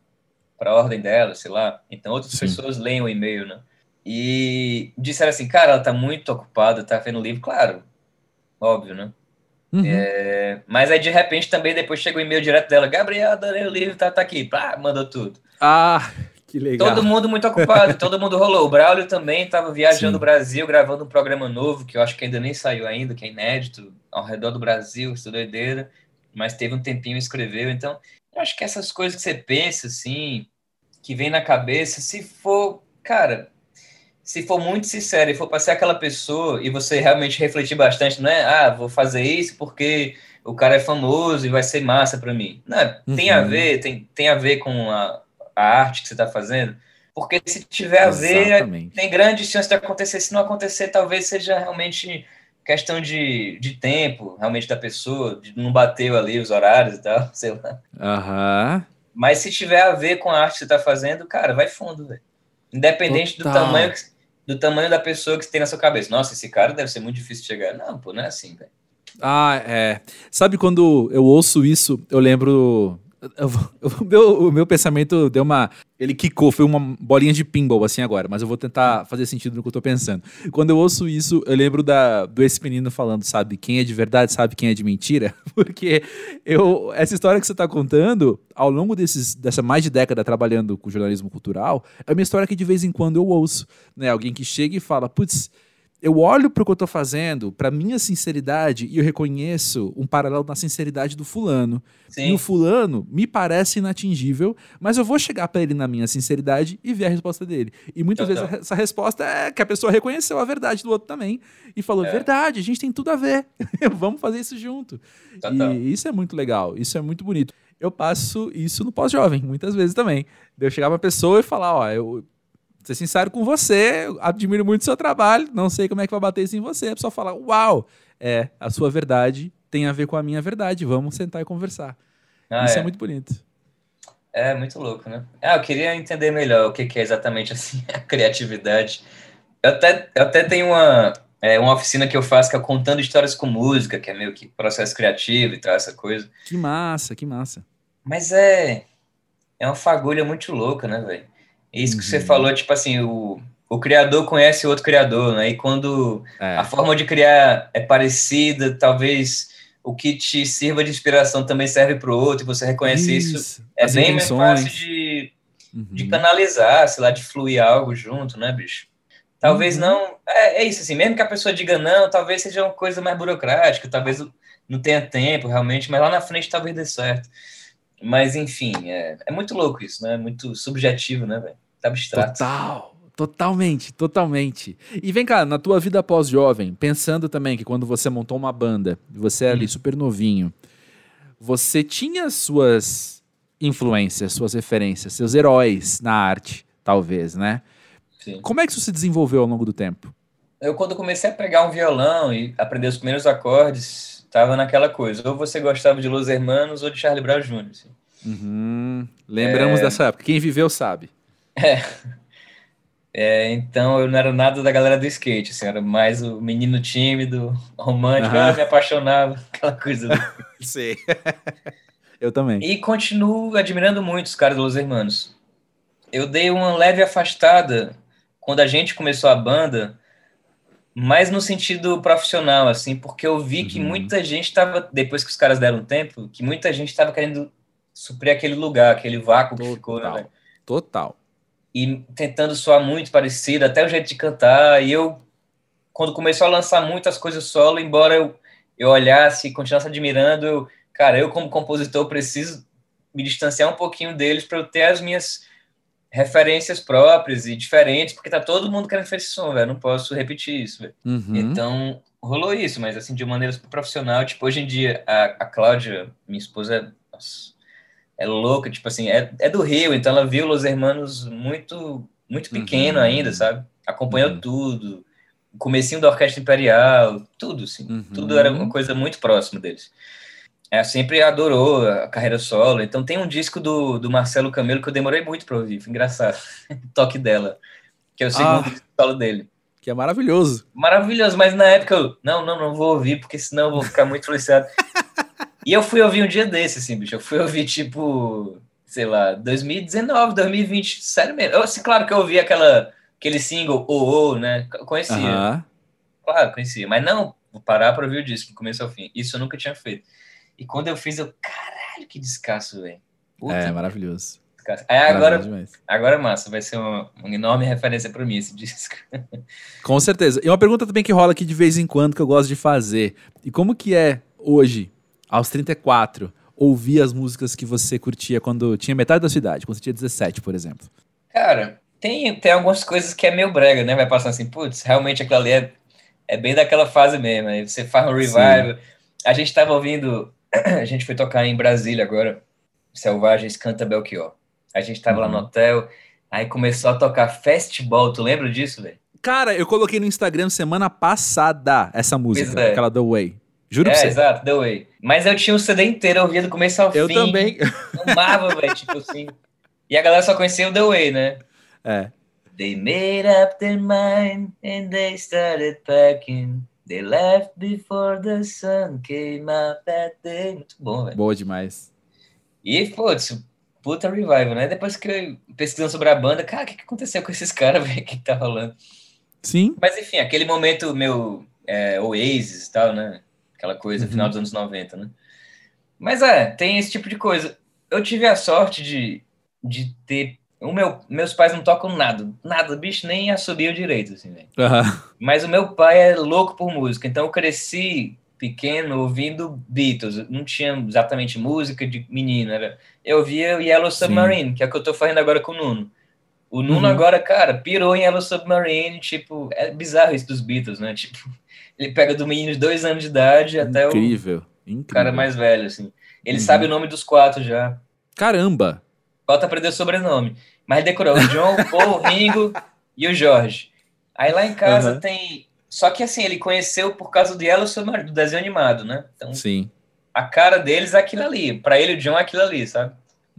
para a ordem dela, sei lá. Então outras Sim. pessoas leem o e-mail, né? E disseram assim, cara, ela tá muito ocupada, tá vendo o livro, claro, óbvio, né? Uhum. É, mas aí de repente também depois chega o e-mail direto dela, Gabriel, adorei o livro, tá, tá aqui, pá, mandou tudo. Ah, que legal. Todo mundo muito ocupado, todo mundo rolou. O Braulio também estava viajando o Brasil, gravando um programa novo, que eu acho que ainda nem saiu ainda, que é inédito, ao redor do Brasil, isso doideira, mas teve um tempinho e escreveu, então eu acho que essas coisas que você pensa, assim, que vem na cabeça, se for, cara, se for muito sincero e for para ser aquela pessoa e você realmente refletir bastante, não é, ah, vou fazer isso porque o cara é famoso e vai ser massa para mim. Não, uhum. tem a uhum. ver, tem, tem a ver com a, a arte que você está fazendo, porque se tiver a ver, tem grande chance de acontecer. Se não acontecer, talvez seja realmente questão de, de tempo, realmente, da pessoa, de não bateu ali os horários e tal, sei lá. Aham. Uhum. Mas se tiver a ver com a arte que você tá fazendo, cara, vai fundo, velho. Independente do tamanho, do tamanho da pessoa que você tem na sua cabeça. Nossa, esse cara deve ser muito difícil de chegar. Não, pô, não é assim, velho. Ah, é. Sabe quando eu ouço isso, eu lembro o meu, o meu pensamento deu uma. Ele quicou, foi uma bolinha de pinball assim agora, mas eu vou tentar fazer sentido no que eu tô pensando. Quando eu ouço isso, eu lembro da, do esse menino falando, sabe, quem é de verdade sabe quem é de mentira. Porque eu, essa história que você tá contando, ao longo desses, dessa mais de década trabalhando com jornalismo cultural, é uma história que de vez em quando eu ouço. Né? Alguém que chega e fala, putz eu olho para o que eu estou fazendo, para minha sinceridade, e eu reconheço um paralelo na sinceridade do fulano. Sim. E o fulano me parece inatingível, mas eu vou chegar para ele na minha sinceridade e ver a resposta dele. E muitas vezes essa resposta é que a pessoa reconheceu a verdade do outro também e falou: é. verdade, a gente tem tudo a ver, vamos fazer isso junto. E isso é muito legal, isso é muito bonito. Eu passo isso no pós-jovem, muitas vezes também. De eu chegar pra pessoa e falar: ó, eu ser sincero com você, admiro muito o seu trabalho, não sei como é que vai bater isso em você. A pessoa fala, uau, é, a sua verdade tem a ver com a minha verdade, vamos sentar e conversar. Ah, isso é. é. muito bonito. É, muito louco, né? Ah, eu queria entender melhor o que, que é exatamente assim, a criatividade. Eu até, eu até tenho uma, é, uma oficina que eu faço que é contando histórias com música, que é meio que processo criativo e tal, essa coisa. Que massa, que massa. Mas é, é uma fagulha muito louca, né, velho? Isso que você uhum. falou, tipo assim, o, o criador conhece o outro criador, né? E quando é. a forma de criar é parecida, talvez o que te sirva de inspiração também serve para o outro, e você reconhece isso, isso é bem mais fácil de, uhum. de canalizar, sei lá, de fluir algo junto, né, bicho? Talvez uhum. não. É, é, isso, assim, mesmo que a pessoa diga não, talvez seja uma coisa mais burocrática, talvez não tenha tempo realmente, mas lá na frente talvez dê certo. Mas, enfim, é, é muito louco isso, né? É muito subjetivo, né, velho? Tá abstrato. Total. Totalmente, totalmente. E vem cá, na tua vida pós-jovem, pensando também que quando você montou uma banda, você é ali hum. super novinho, você tinha suas influências, suas referências, seus heróis na arte, talvez, né? Sim. Como é que isso se desenvolveu ao longo do tempo? Eu, quando comecei a pegar um violão e aprender os primeiros acordes, tava naquela coisa. Ou você gostava de Los Hermanos ou de Charlie Brown Jr. Assim. Uhum. Lembramos é... dessa época. Quem viveu sabe. É. é. Então eu não era nada da galera do skate, assim, era mais o menino tímido, romântico, uhum. me apaixonava, aquela coisa. Sim. eu também. E continuo admirando muito os caras dos Hermanos. Eu dei uma leve afastada quando a gente começou a banda, mais no sentido profissional, assim, porque eu vi uhum. que muita gente estava, depois que os caras deram tempo, que muita gente estava querendo suprir aquele lugar, aquele vácuo Total. que ficou, né? Total e tentando soar muito parecido, até o jeito de cantar. E eu, quando começou a lançar muitas coisas solo, embora eu, eu olhasse e continuasse admirando, eu, cara, eu como compositor preciso me distanciar um pouquinho deles para eu ter as minhas referências próprias e diferentes, porque tá todo mundo querendo fazer esse som, velho. Não posso repetir isso, velho. Uhum. Então, rolou isso, mas assim, de maneira profissional. Tipo, hoje em dia, a, a Cláudia, minha esposa, nossa, é louca, tipo assim, é, é do Rio, então ela viu Los Hermanos muito, muito pequeno uhum. ainda, sabe? Acompanhou uhum. tudo, o comecinho da Orquestra Imperial, tudo, assim, uhum. tudo era uma coisa muito próxima deles. É, sempre adorou a carreira solo, então tem um disco do, do Marcelo Camelo que eu demorei muito para ouvir, foi engraçado, toque dela, que é o segundo ah, solo dele. Que é maravilhoso. Maravilhoso, mas na época eu, não, não, não vou ouvir, porque senão eu vou ficar muito influenciado. E eu fui ouvir um dia desse, assim, bicho. Eu fui ouvir, tipo, sei lá, 2019, 2020, sério mesmo. Eu, assim, claro que eu ouvi aquela, aquele single, o oh, né? Eu conhecia. Uhum. Claro, conhecia. Mas não, vou parar para ouvir o disco, do começo ao fim. Isso eu nunca tinha feito. E quando eu fiz, eu, caralho, que descasso, velho. É, maravilhoso. É, agora, agora, massa, vai ser uma, uma enorme referência para mim esse disco. Com certeza. E uma pergunta também que rola aqui de vez em quando que eu gosto de fazer. E como que é hoje aos 34, ouvir as músicas que você curtia quando tinha metade da sua idade, quando você tinha 17, por exemplo? Cara, tem, tem algumas coisas que é meio brega, né? Vai passando assim, putz, realmente aquilo ali é, é bem daquela fase mesmo. Aí você faz um revival. Sim. A gente tava ouvindo, a gente foi tocar em Brasília agora, Selvagens Canta Belchior. A gente tava uhum. lá no uhum. hotel, aí começou a tocar Fastball, tu lembra disso, velho? Cara, eu coloquei no Instagram semana passada essa música, é. aquela The Way. Juro é, pra você. exato, The Way. Mas eu tinha o CD inteiro, eu ouvia do começo ao eu fim. Eu também. Amava, velho, tipo assim. E a galera só conhecia o The Way, né? É. They made up their mind and they started packing. They left before the sun came up that day. Muito bom, velho. Boa demais. E, putz, puta revival, né? Depois que eu pesquisando sobre a banda, cara, o que, que aconteceu com esses caras, velho? O que, que tá rolando? Sim. Mas enfim, aquele momento meu é, Oasis e tal, né? Aquela coisa, Uhum. final dos anos 90, né? Mas é, tem esse tipo de coisa. Eu tive a sorte de, de ter. O meu, meus pais não tocam nada, nada, bicho, nem assobio direito, assim, velho. Aham. Mas o meu pai é louco por música, então eu cresci pequeno ouvindo Beatles. Não tinha exatamente música de menino, era... eu ouvia Yellow Sim. Submarine, que é o que eu tô fazendo agora com o Nuno. O Nuno Uhum. agora, cara, pirou em Yellow Submarine, tipo, é bizarro isso dos Beatles, né? Tipo, ele pega do menino de dois anos de idade até o Incrível. Incrível. cara mais velho, assim. Ele Uhum. sabe o nome dos quatro já. Caramba! Falta aprender o sobrenome. Mas ele decorou o John, o Paul, o Ringo e o Jorge. Aí lá em casa Aham. tem. Só que assim, ele conheceu por causa do Yellow Submarine, do desenho animado, né? Então, Sim. a cara deles é aquilo ali. Pra ele, o John é aquilo ali, sabe?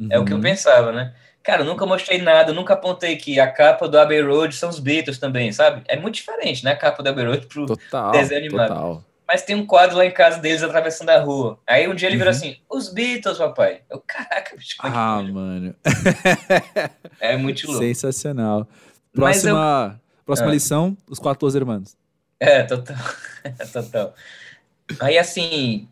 É o que eu Uhum. pensava, né? Cara, eu nunca mostrei nada, nunca apontei que a capa do Abbey Road são os Beatles também, sabe? É muito diferente, né? A capa do Abbey Road pro. Total. Desenho animado. Total. Mas tem um quadro lá em casa deles atravessando a rua. Aí um dia ele virou Uhum. assim: os Beatles, papai. Eu, caraca, bicho, como é que Ah, mano. É muito louco. Sensacional. Mas eu- Próxima, próxima Ah. lição, os 14 irmãos. É, total. total. Aí, assim,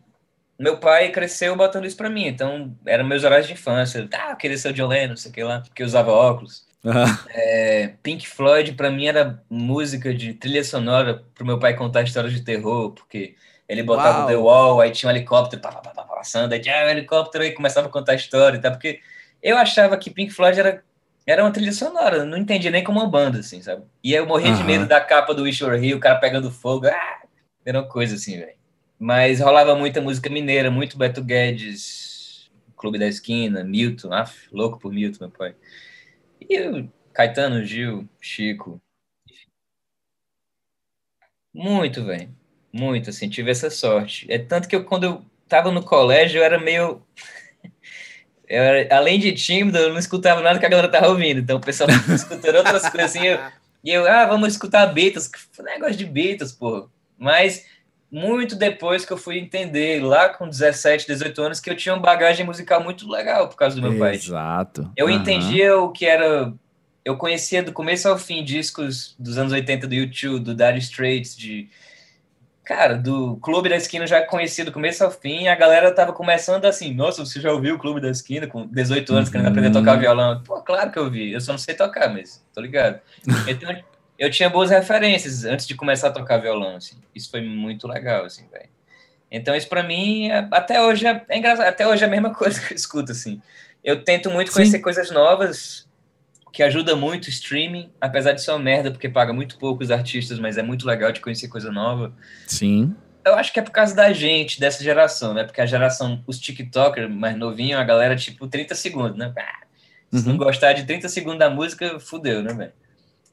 meu pai cresceu botando isso pra mim. Então, eram meus horários de infância. Ah, queria ser o John Lennon, não sei o que lá, porque eu usava óculos. Aham. É, Pink Floyd, pra mim, era música de trilha sonora pro meu pai contar histórias de terror, porque ele botava Uau. o The Wall, aí tinha um helicóptero pá, pá, pá, passando, aí tinha um helicóptero, aí começava a contar história e tal, porque eu achava que Pink Floyd era, era uma trilha sonora, não entendia nem como uma banda, assim, sabe? E eu morria de Aham. medo da capa do Wish Were Here, o cara pegando fogo, ah, era uma coisa assim, velho. Mas rolava muita música mineira, muito Beto Guedes, Clube da Esquina, Milton, af, louco por Milton, meu pai. E o Caetano, Gil, Chico. Muito, velho. Muito, assim, tive essa sorte. É tanto que eu, quando eu tava no colégio, eu era meio. eu era- além de tímido, eu não escutava nada que a galera tava ouvindo. Então o pessoal tava escutando outras coisas assim. eu- e eu, ah, vamos escutar Beatles. Que negócio de Beatles, pô. Mas muito depois que eu fui entender, lá com 17, 18 anos, que eu tinha uma bagagem musical muito legal por causa do meu pai. Exato. Eu Aham. entendia o que era. Eu conhecia do começo ao fim discos dos anos 80 do YouTube, do Dire Straits, de. Cara, do Clube da Esquina eu já conhecia do começo ao fim. A galera tava começando assim: Nossa, você já ouviu o Clube da Esquina com 18 anos, querendo Uhum. aprender a tocar violão? Pô, claro que eu vi. Eu só não sei tocar, mas tô ligado. Então, eu tinha boas referências antes de começar a tocar violão, assim. Isso foi muito legal, assim, velho. Então, isso pra mim, é- até hoje é, é engraçado. Até hoje é a mesma coisa que eu escuto, assim. Eu tento muito Sim. conhecer coisas novas, que ajuda muito o streaming, apesar de ser uma merda, porque paga muito pouco os artistas, mas é muito legal de conhecer coisa nova. Sim. Eu acho que é por causa da gente, dessa geração, né? Porque a geração, os TikTokers mais novinhos, a galera, tipo, 30 segundos, né? Se não Uhum. gostar de 30 segundos da música, fudeu, né, velho?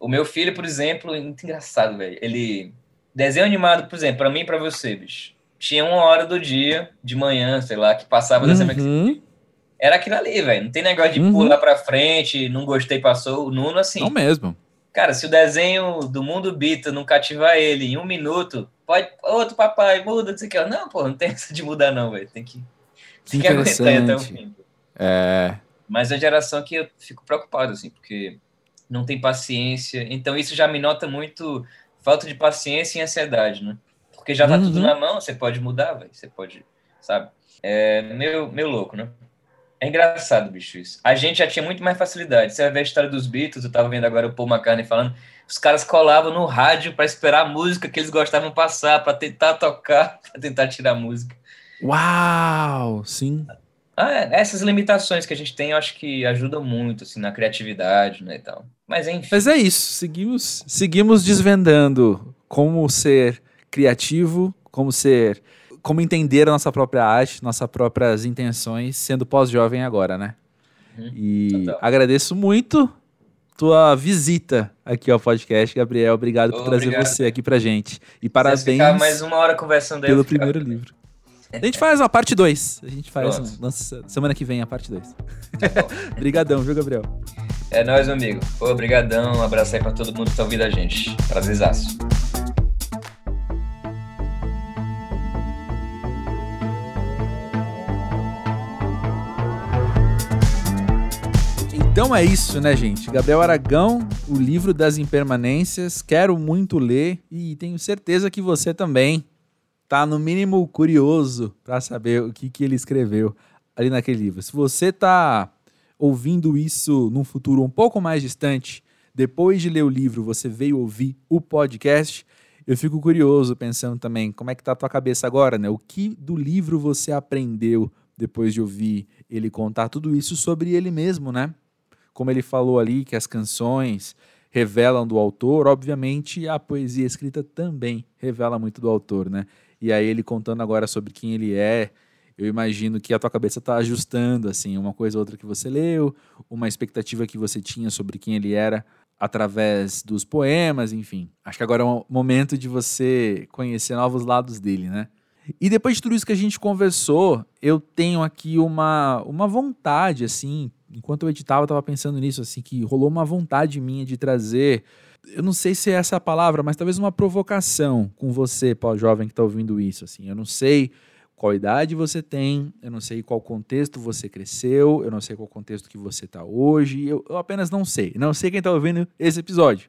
O meu filho, por exemplo, é muito engraçado, velho. Ele. Desenho animado, por exemplo, pra mim e pra você, bicho. Tinha uma hora do dia, de manhã, sei lá, que passava Uhum. Era aquilo ali, velho. Não tem negócio de Uhum. pular pra frente, não gostei, passou. O Nuno, assim. Não mesmo. Cara, se o desenho do Mundo Bita não cativar ele em um minuto, pode. Outro papai, muda, não sei o que. Não, pô, não tem essa de mudar, não, velho. Tem que, tem que aguentar até o fim. É. Mas é a geração que eu fico preocupado, assim, porque não tem paciência. Então isso já me nota muito falta de paciência e ansiedade, né? Porque já tá Uhum. tudo na mão, você pode mudar, velho. Você pode, sabe? É meio, meio louco, né? É engraçado, bicho, isso. A gente já tinha muito mais facilidade. Você vai ver a história dos Beatles, eu tava vendo agora o Paul McCartney falando, os caras colavam no rádio para esperar a música que eles gostavam passar, para tentar tocar, para tentar tirar a música. Uau! Sim. Ah, é, essas limitações que a gente tem, eu acho que ajudam muito, assim, na criatividade, né, e tal. Mas enfim. Mas é isso. Seguimos, seguimos desvendando como ser criativo, como ser. Como entender a nossa própria arte, nossas próprias intenções, sendo pós-jovem agora, né? Uhum, E total. agradeço muito tua visita aqui ao podcast, Gabriel. Obrigado por trazer obrigado. você aqui pra gente. E parabéns ficar mais uma hora conversando aí, pelo fico- primeiro livro. A gente faz uma parte 2. A gente faz um, semana que vem a parte 2. Tá obrigadão, viu, Gabriel? É nóis, meu amigo. Obrigadão, um abraço aí pra todo mundo que tá ouvindo a gente. Prazerzaço. Então é isso, né, gente? Gabriel Aragão, o livro das impermanências. Quero muito ler e tenho certeza que você também tá no mínimo curioso para saber o que, que ele escreveu ali naquele livro. Se você tá ouvindo isso num futuro um pouco mais distante, depois de ler o livro, você veio ouvir o podcast, eu fico curioso pensando também como é que tá a tua cabeça agora, né? O que do livro você aprendeu depois de ouvir ele contar tudo isso sobre ele mesmo, né? Como ele falou ali que as canções revelam do autor, obviamente a poesia escrita também revela muito do autor, né? E aí ele contando agora sobre quem ele é, eu imagino que a tua cabeça está ajustando assim, uma coisa ou outra que você leu, uma expectativa que você tinha sobre quem ele era através dos poemas, enfim. Acho que agora é um momento de você conhecer novos lados dele, né? E depois de tudo isso que a gente conversou, eu tenho aqui uma, uma vontade, assim, enquanto eu editava, eu estava pensando nisso, assim, que rolou uma vontade minha de trazer eu não sei se é essa a palavra, mas talvez uma provocação com você, pós-jovem que está ouvindo isso. Assim, eu não sei qual idade você tem, eu não sei qual contexto você cresceu, eu não sei qual contexto que você está hoje, eu, eu, apenas não sei. Não sei quem está ouvindo esse episódio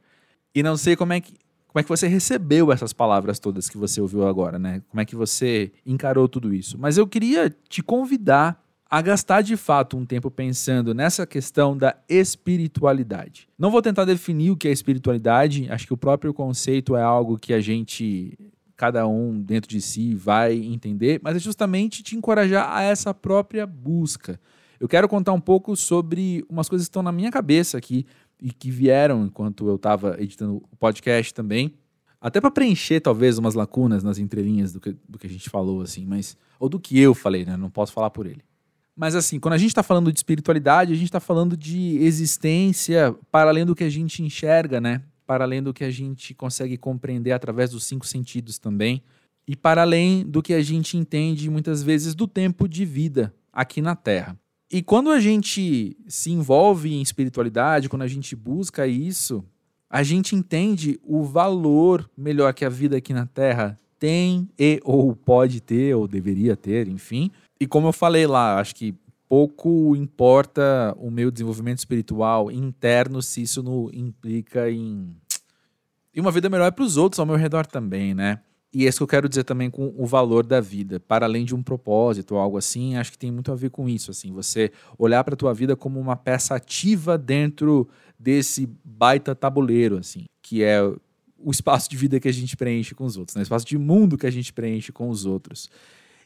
e não sei como é que como é que você recebeu essas palavras todas que você ouviu agora, né? Como é que você encarou tudo isso? Mas eu queria te convidar a gastar de fato um tempo pensando nessa questão da espiritualidade. Não vou tentar definir o que é espiritualidade, acho que o próprio conceito é algo que a gente, cada um dentro de si, vai entender, mas é justamente te encorajar a essa própria busca. Eu quero contar um pouco sobre umas coisas que estão na minha cabeça aqui e que vieram enquanto eu estava editando o podcast também. Até para preencher, talvez, umas lacunas nas entrelinhas do que, do que a gente falou, assim, mas. Ou do que eu falei, né? Não posso falar por ele. Mas assim, quando a gente está falando de espiritualidade, a gente está falando de existência para além do que a gente enxerga, né? Para além do que a gente consegue compreender através dos cinco sentidos também. E para além do que a gente entende muitas vezes do tempo de vida aqui na Terra. E quando a gente se envolve em espiritualidade, quando a gente busca isso, a gente entende o valor melhor que a vida aqui na Terra tem e ou pode ter, ou deveria ter, enfim, e como eu falei lá, acho que pouco importa o meu desenvolvimento espiritual interno se isso não implica em, em uma vida melhor para os outros ao meu redor também, né? E é isso que eu quero dizer também com o valor da vida, para além de um propósito ou algo assim, acho que tem muito a ver com isso, assim, você olhar para a tua vida como uma peça ativa dentro desse baita tabuleiro, assim, que é o espaço de vida que a gente preenche com os outros, né? o espaço de mundo que a gente preenche com os outros.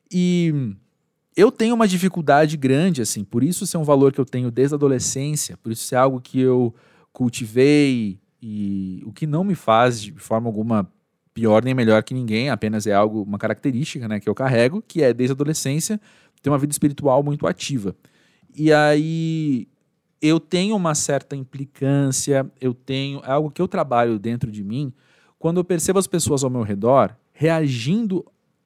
E eu tenho uma dificuldade grande, assim, por isso ser um valor que eu tenho desde a adolescência, por isso ser algo que eu cultivei e o que não me faz de forma alguma pior nem melhor que ninguém, apenas é algo, uma característica, né, que eu carrego, que é desde a adolescência ter uma vida espiritual muito ativa. E aí eu tenho uma certa implicância, eu tenho é algo que eu trabalho dentro de mim quando eu percebo as pessoas ao meu redor reagindo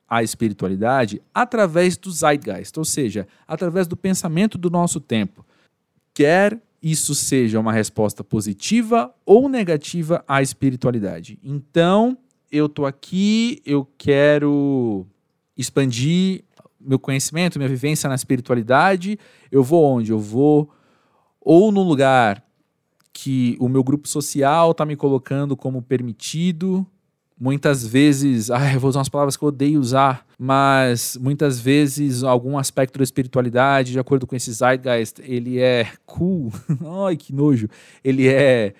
a espiritualidade através do zeitgeist, ou seja, através do pensamento do nosso tempo. Quer isso seja uma resposta positiva ou negativa à espiritualidade. Então, eu estou aqui, eu quero expandir meu conhecimento, minha vivência na espiritualidade. Eu vou onde? Eu vou ou no lugar que o meu grupo social está me colocando como permitido, muitas vezes, ah, eu vou usar umas palavras que eu odeio usar, mas muitas vezes algum aspecto da espiritualidade, de acordo com esse zeitgeist, ele é cool. Ai, que nojo. Ele é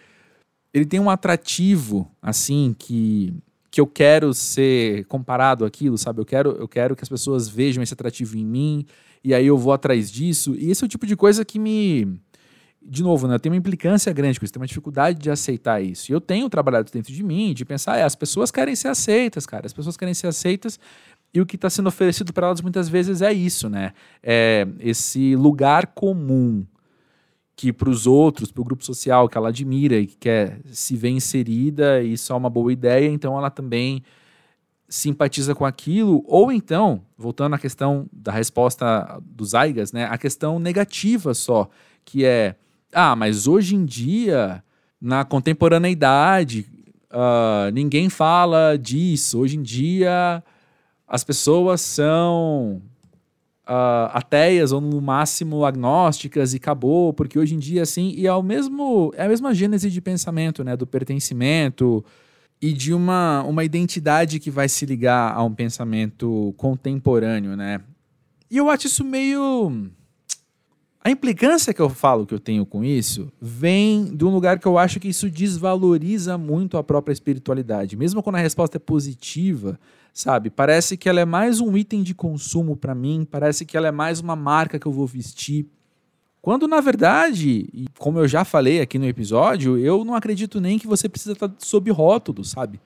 ele tem um atrativo assim que que eu quero ser comparado àquilo, sabe? Eu quero eu quero que as pessoas vejam esse atrativo em mim e aí eu vou atrás disso. E esse é o tipo de coisa que me de novo, né, tenho uma implicância grande com isso, tenho uma dificuldade de aceitar isso. E eu tenho trabalhado dentro de mim, de pensar, é, as pessoas querem ser aceitas, cara, as pessoas querem ser aceitas, e o que está sendo oferecido para elas muitas vezes é isso, né? É esse lugar comum que para os outros, para o grupo social que ela admira e que quer se ver inserida, isso é uma boa ideia, então ela também simpatiza com aquilo, ou então, voltando à questão da resposta dos Aigas, né, a questão negativa só, que é ah, mas hoje em dia, na contemporaneidade, uh, ninguém fala disso. Hoje em dia, as pessoas são uh, ateias ou no máximo agnósticas e acabou, porque hoje em dia assim, e é o mesmo é a mesma gênese de pensamento, né, do pertencimento e de uma uma identidade que vai se ligar a um pensamento contemporâneo, né? E eu acho isso meio a implicância que eu falo que eu tenho com isso vem de um lugar que eu acho que isso desvaloriza muito a própria espiritualidade. Mesmo quando a resposta é positiva, sabe? Parece que ela é mais um item de consumo para mim, parece que ela é mais uma marca que eu vou vestir. Quando na verdade, e como eu já falei aqui no episódio, eu não acredito nem que você precisa estar sob rótulo, sabe?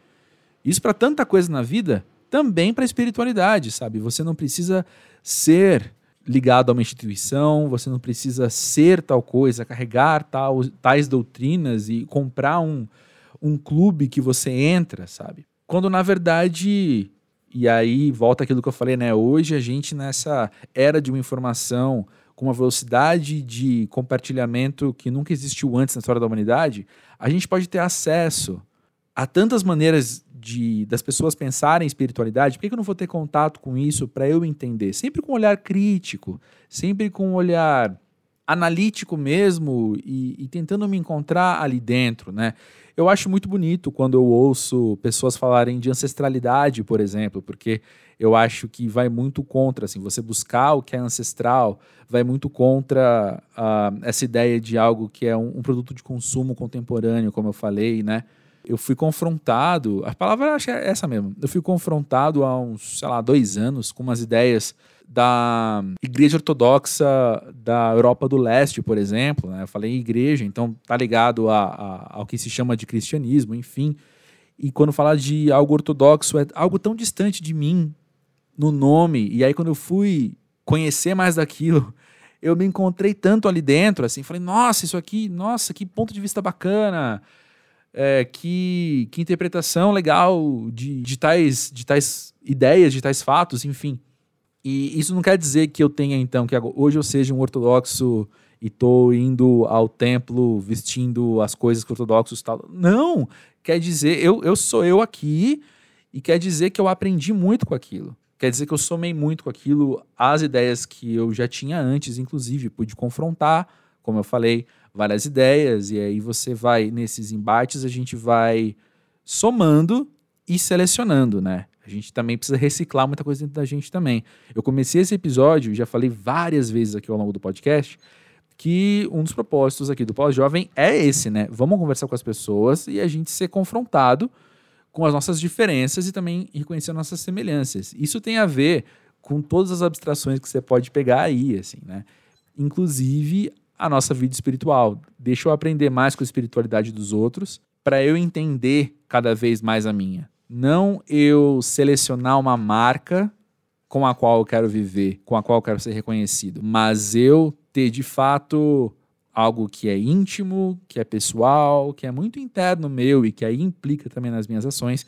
Isso para tanta coisa na vida, também para espiritualidade, sabe? Você não precisa ser ligado a uma instituição, você não precisa ser tal coisa, carregar tal, tais doutrinas e comprar um, um clube que você entra, sabe? Quando na verdade, e aí volta aquilo que eu falei, né? Hoje a gente nessa era de uma informação com uma velocidade de compartilhamento que nunca existiu antes na história da humanidade, a gente pode ter acesso a tantas maneiras de das pessoas pensarem em espiritualidade, por que, eu não vou ter contato com isso para eu entender? Sempre com um olhar crítico, sempre com um olhar analítico mesmo e, e, tentando me encontrar ali dentro, né? Eu acho muito bonito quando eu ouço pessoas falarem de ancestralidade, por exemplo, porque eu acho que vai muito contra, assim, você buscar o que é ancestral, vai muito contra uh, essa ideia de algo que é um, um produto de consumo contemporâneo, como eu falei, né? Eu fui confrontado, a palavra acho que é essa mesmo, eu fui confrontado há uns, sei lá, dois anos com umas ideias da Igreja Ortodoxa da Europa do Leste, por exemplo. Né? Eu falei igreja, então tá ligado a, a, ao que se chama de cristianismo, enfim. E quando fala de algo ortodoxo, é algo tão distante de mim no nome. E aí, quando eu fui conhecer mais daquilo, eu me encontrei tanto ali dentro, assim, falei, nossa, isso aqui, nossa, que ponto de vista bacana é, que, que interpretação legal de, de, tais, de tais ideias, de tais fatos, enfim. E isso não quer dizer que eu tenha, então, que hoje eu seja um ortodoxo e estou indo ao templo vestindo as coisas que ortodoxos tal. Não! Quer dizer, eu, eu sou eu aqui e quer dizer que eu aprendi muito com aquilo. Quer dizer que eu somei muito com aquilo, as ideias que eu já tinha antes, inclusive, pude confrontar, como eu falei, várias ideias, e aí você vai, nesses embates, a gente vai somando e selecionando, né? A gente também precisa reciclar muita coisa dentro da gente também. Eu comecei esse episódio, já falei várias vezes aqui ao longo do podcast, que um dos propósitos aqui do Pós-Jovem é esse, né? Vamos conversar com as pessoas e a gente ser confrontado com as nossas diferenças e também reconhecer nossas semelhanças. Isso tem a ver com todas as abstrações que você pode pegar aí, assim, né? Inclusive a nossa vida espiritual. Deixa eu aprender mais com a espiritualidade dos outros para eu entender cada vez mais a minha. Não eu selecionar uma marca com a qual eu quero viver, com a qual eu quero ser reconhecido, mas eu ter de fato algo que é íntimo, que é pessoal, que é muito interno meu e que aí implica também nas minhas ações,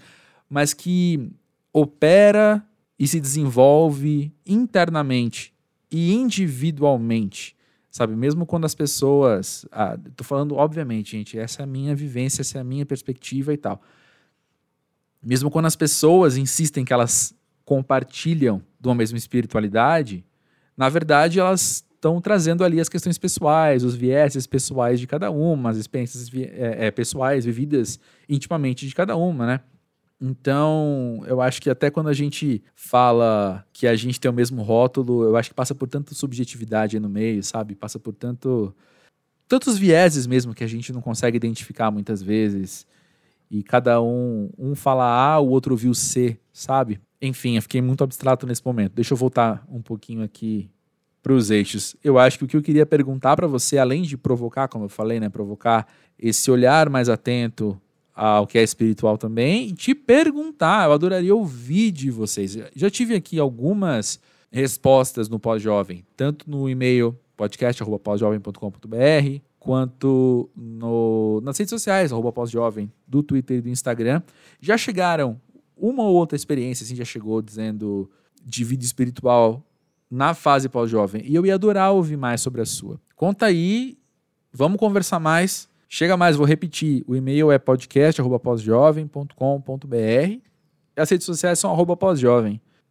mas que opera e se desenvolve internamente e individualmente Sabe, mesmo quando as pessoas. Ah, tô falando, obviamente, gente, essa é a minha vivência, essa é a minha perspectiva e tal. Mesmo quando as pessoas insistem que elas compartilham de uma mesma espiritualidade, na verdade elas estão trazendo ali as questões pessoais, os vieses pessoais de cada uma, as experiências é, é, pessoais vividas intimamente de cada uma, né? Então, eu acho que até quando a gente fala que a gente tem o mesmo rótulo, eu acho que passa por tanta subjetividade aí no meio, sabe? Passa por tanto tantos vieses mesmo que a gente não consegue identificar muitas vezes. E cada um, um fala A, o outro viu C, sabe? Enfim, eu fiquei muito abstrato nesse momento. Deixa eu voltar um pouquinho aqui para os eixos. Eu acho que o que eu queria perguntar para você, além de provocar, como eu falei, né, provocar esse olhar mais atento ao que é espiritual também e te perguntar. Eu adoraria ouvir de vocês. Já tive aqui algumas respostas no Pós-Jovem, tanto no e-mail podcast.pós-jovem.com.br, quanto no, nas redes sociais, pós-jovem, do Twitter e do Instagram. Já chegaram uma ou outra experiência, assim, já chegou dizendo de vida espiritual na fase pós-jovem. E eu ia adorar ouvir mais sobre a sua. Conta aí, vamos conversar mais. Chega mais, vou repetir. O e-mail é podcast.pósjovem.com.br. As redes sociais são arroba.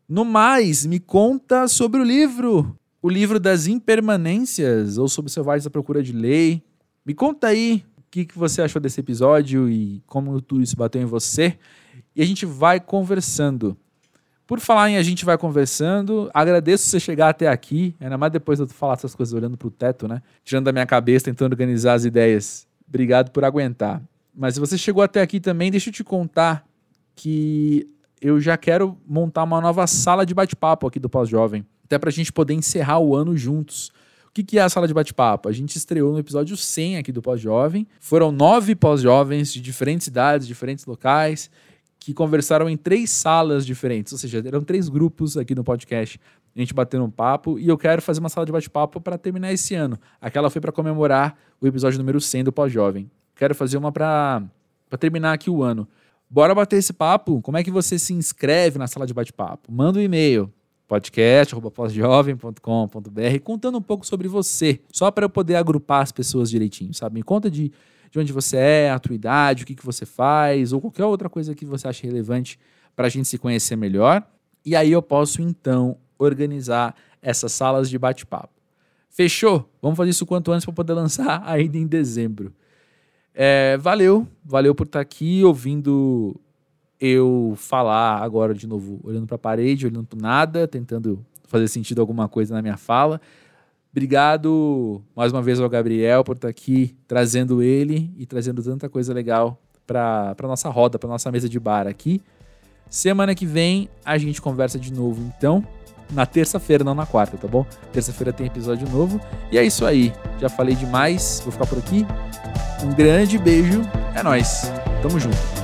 No mais, me conta sobre o livro, o livro das impermanências, ou sobre Selvagens à Procura de Lei. Me conta aí o que, que você achou desse episódio e como tudo isso bateu em você. E a gente vai conversando. Por falar em a gente vai conversando, agradeço você chegar até aqui, ainda mais depois de eu falar essas coisas olhando para o teto, né? Tirando da minha cabeça, tentando organizar as ideias. Obrigado por aguentar. Mas se você chegou até aqui também, deixa eu te contar que eu já quero montar uma nova sala de bate-papo aqui do Pós-Jovem, até para a gente poder encerrar o ano juntos. O que, que é a sala de bate-papo? A gente estreou no episódio 100 aqui do Pós-Jovem. Foram nove pós-jovens de diferentes idades, diferentes locais, que conversaram em três salas diferentes, ou seja, eram três grupos aqui no podcast. A gente batendo um papo e eu quero fazer uma sala de bate-papo para terminar esse ano. Aquela foi para comemorar o episódio número 100 do Pós-Jovem. Quero fazer uma para terminar aqui o ano. Bora bater esse papo? Como é que você se inscreve na sala de bate-papo? Manda um e-mail podcast@posjovem.com.br contando um pouco sobre você, só para eu poder agrupar as pessoas direitinho, sabe? Me conta de de onde você é, a tua idade, o que, que você faz, ou qualquer outra coisa que você ache relevante para a gente se conhecer melhor. E aí eu posso, então, organizar essas salas de bate-papo. Fechou? Vamos fazer isso quanto antes para poder lançar ainda em dezembro. É, valeu, valeu por estar tá aqui ouvindo eu falar agora de novo, olhando para a parede, olhando para nada, tentando fazer sentido alguma coisa na minha fala. Obrigado mais uma vez ao Gabriel por estar aqui trazendo ele e trazendo tanta coisa legal para nossa roda, para nossa mesa de bar aqui. Semana que vem a gente conversa de novo, então, na terça-feira, não na quarta, tá bom? Terça-feira tem episódio novo. E é isso aí. Já falei demais, vou ficar por aqui. Um grande beijo, é nós. Tamo junto.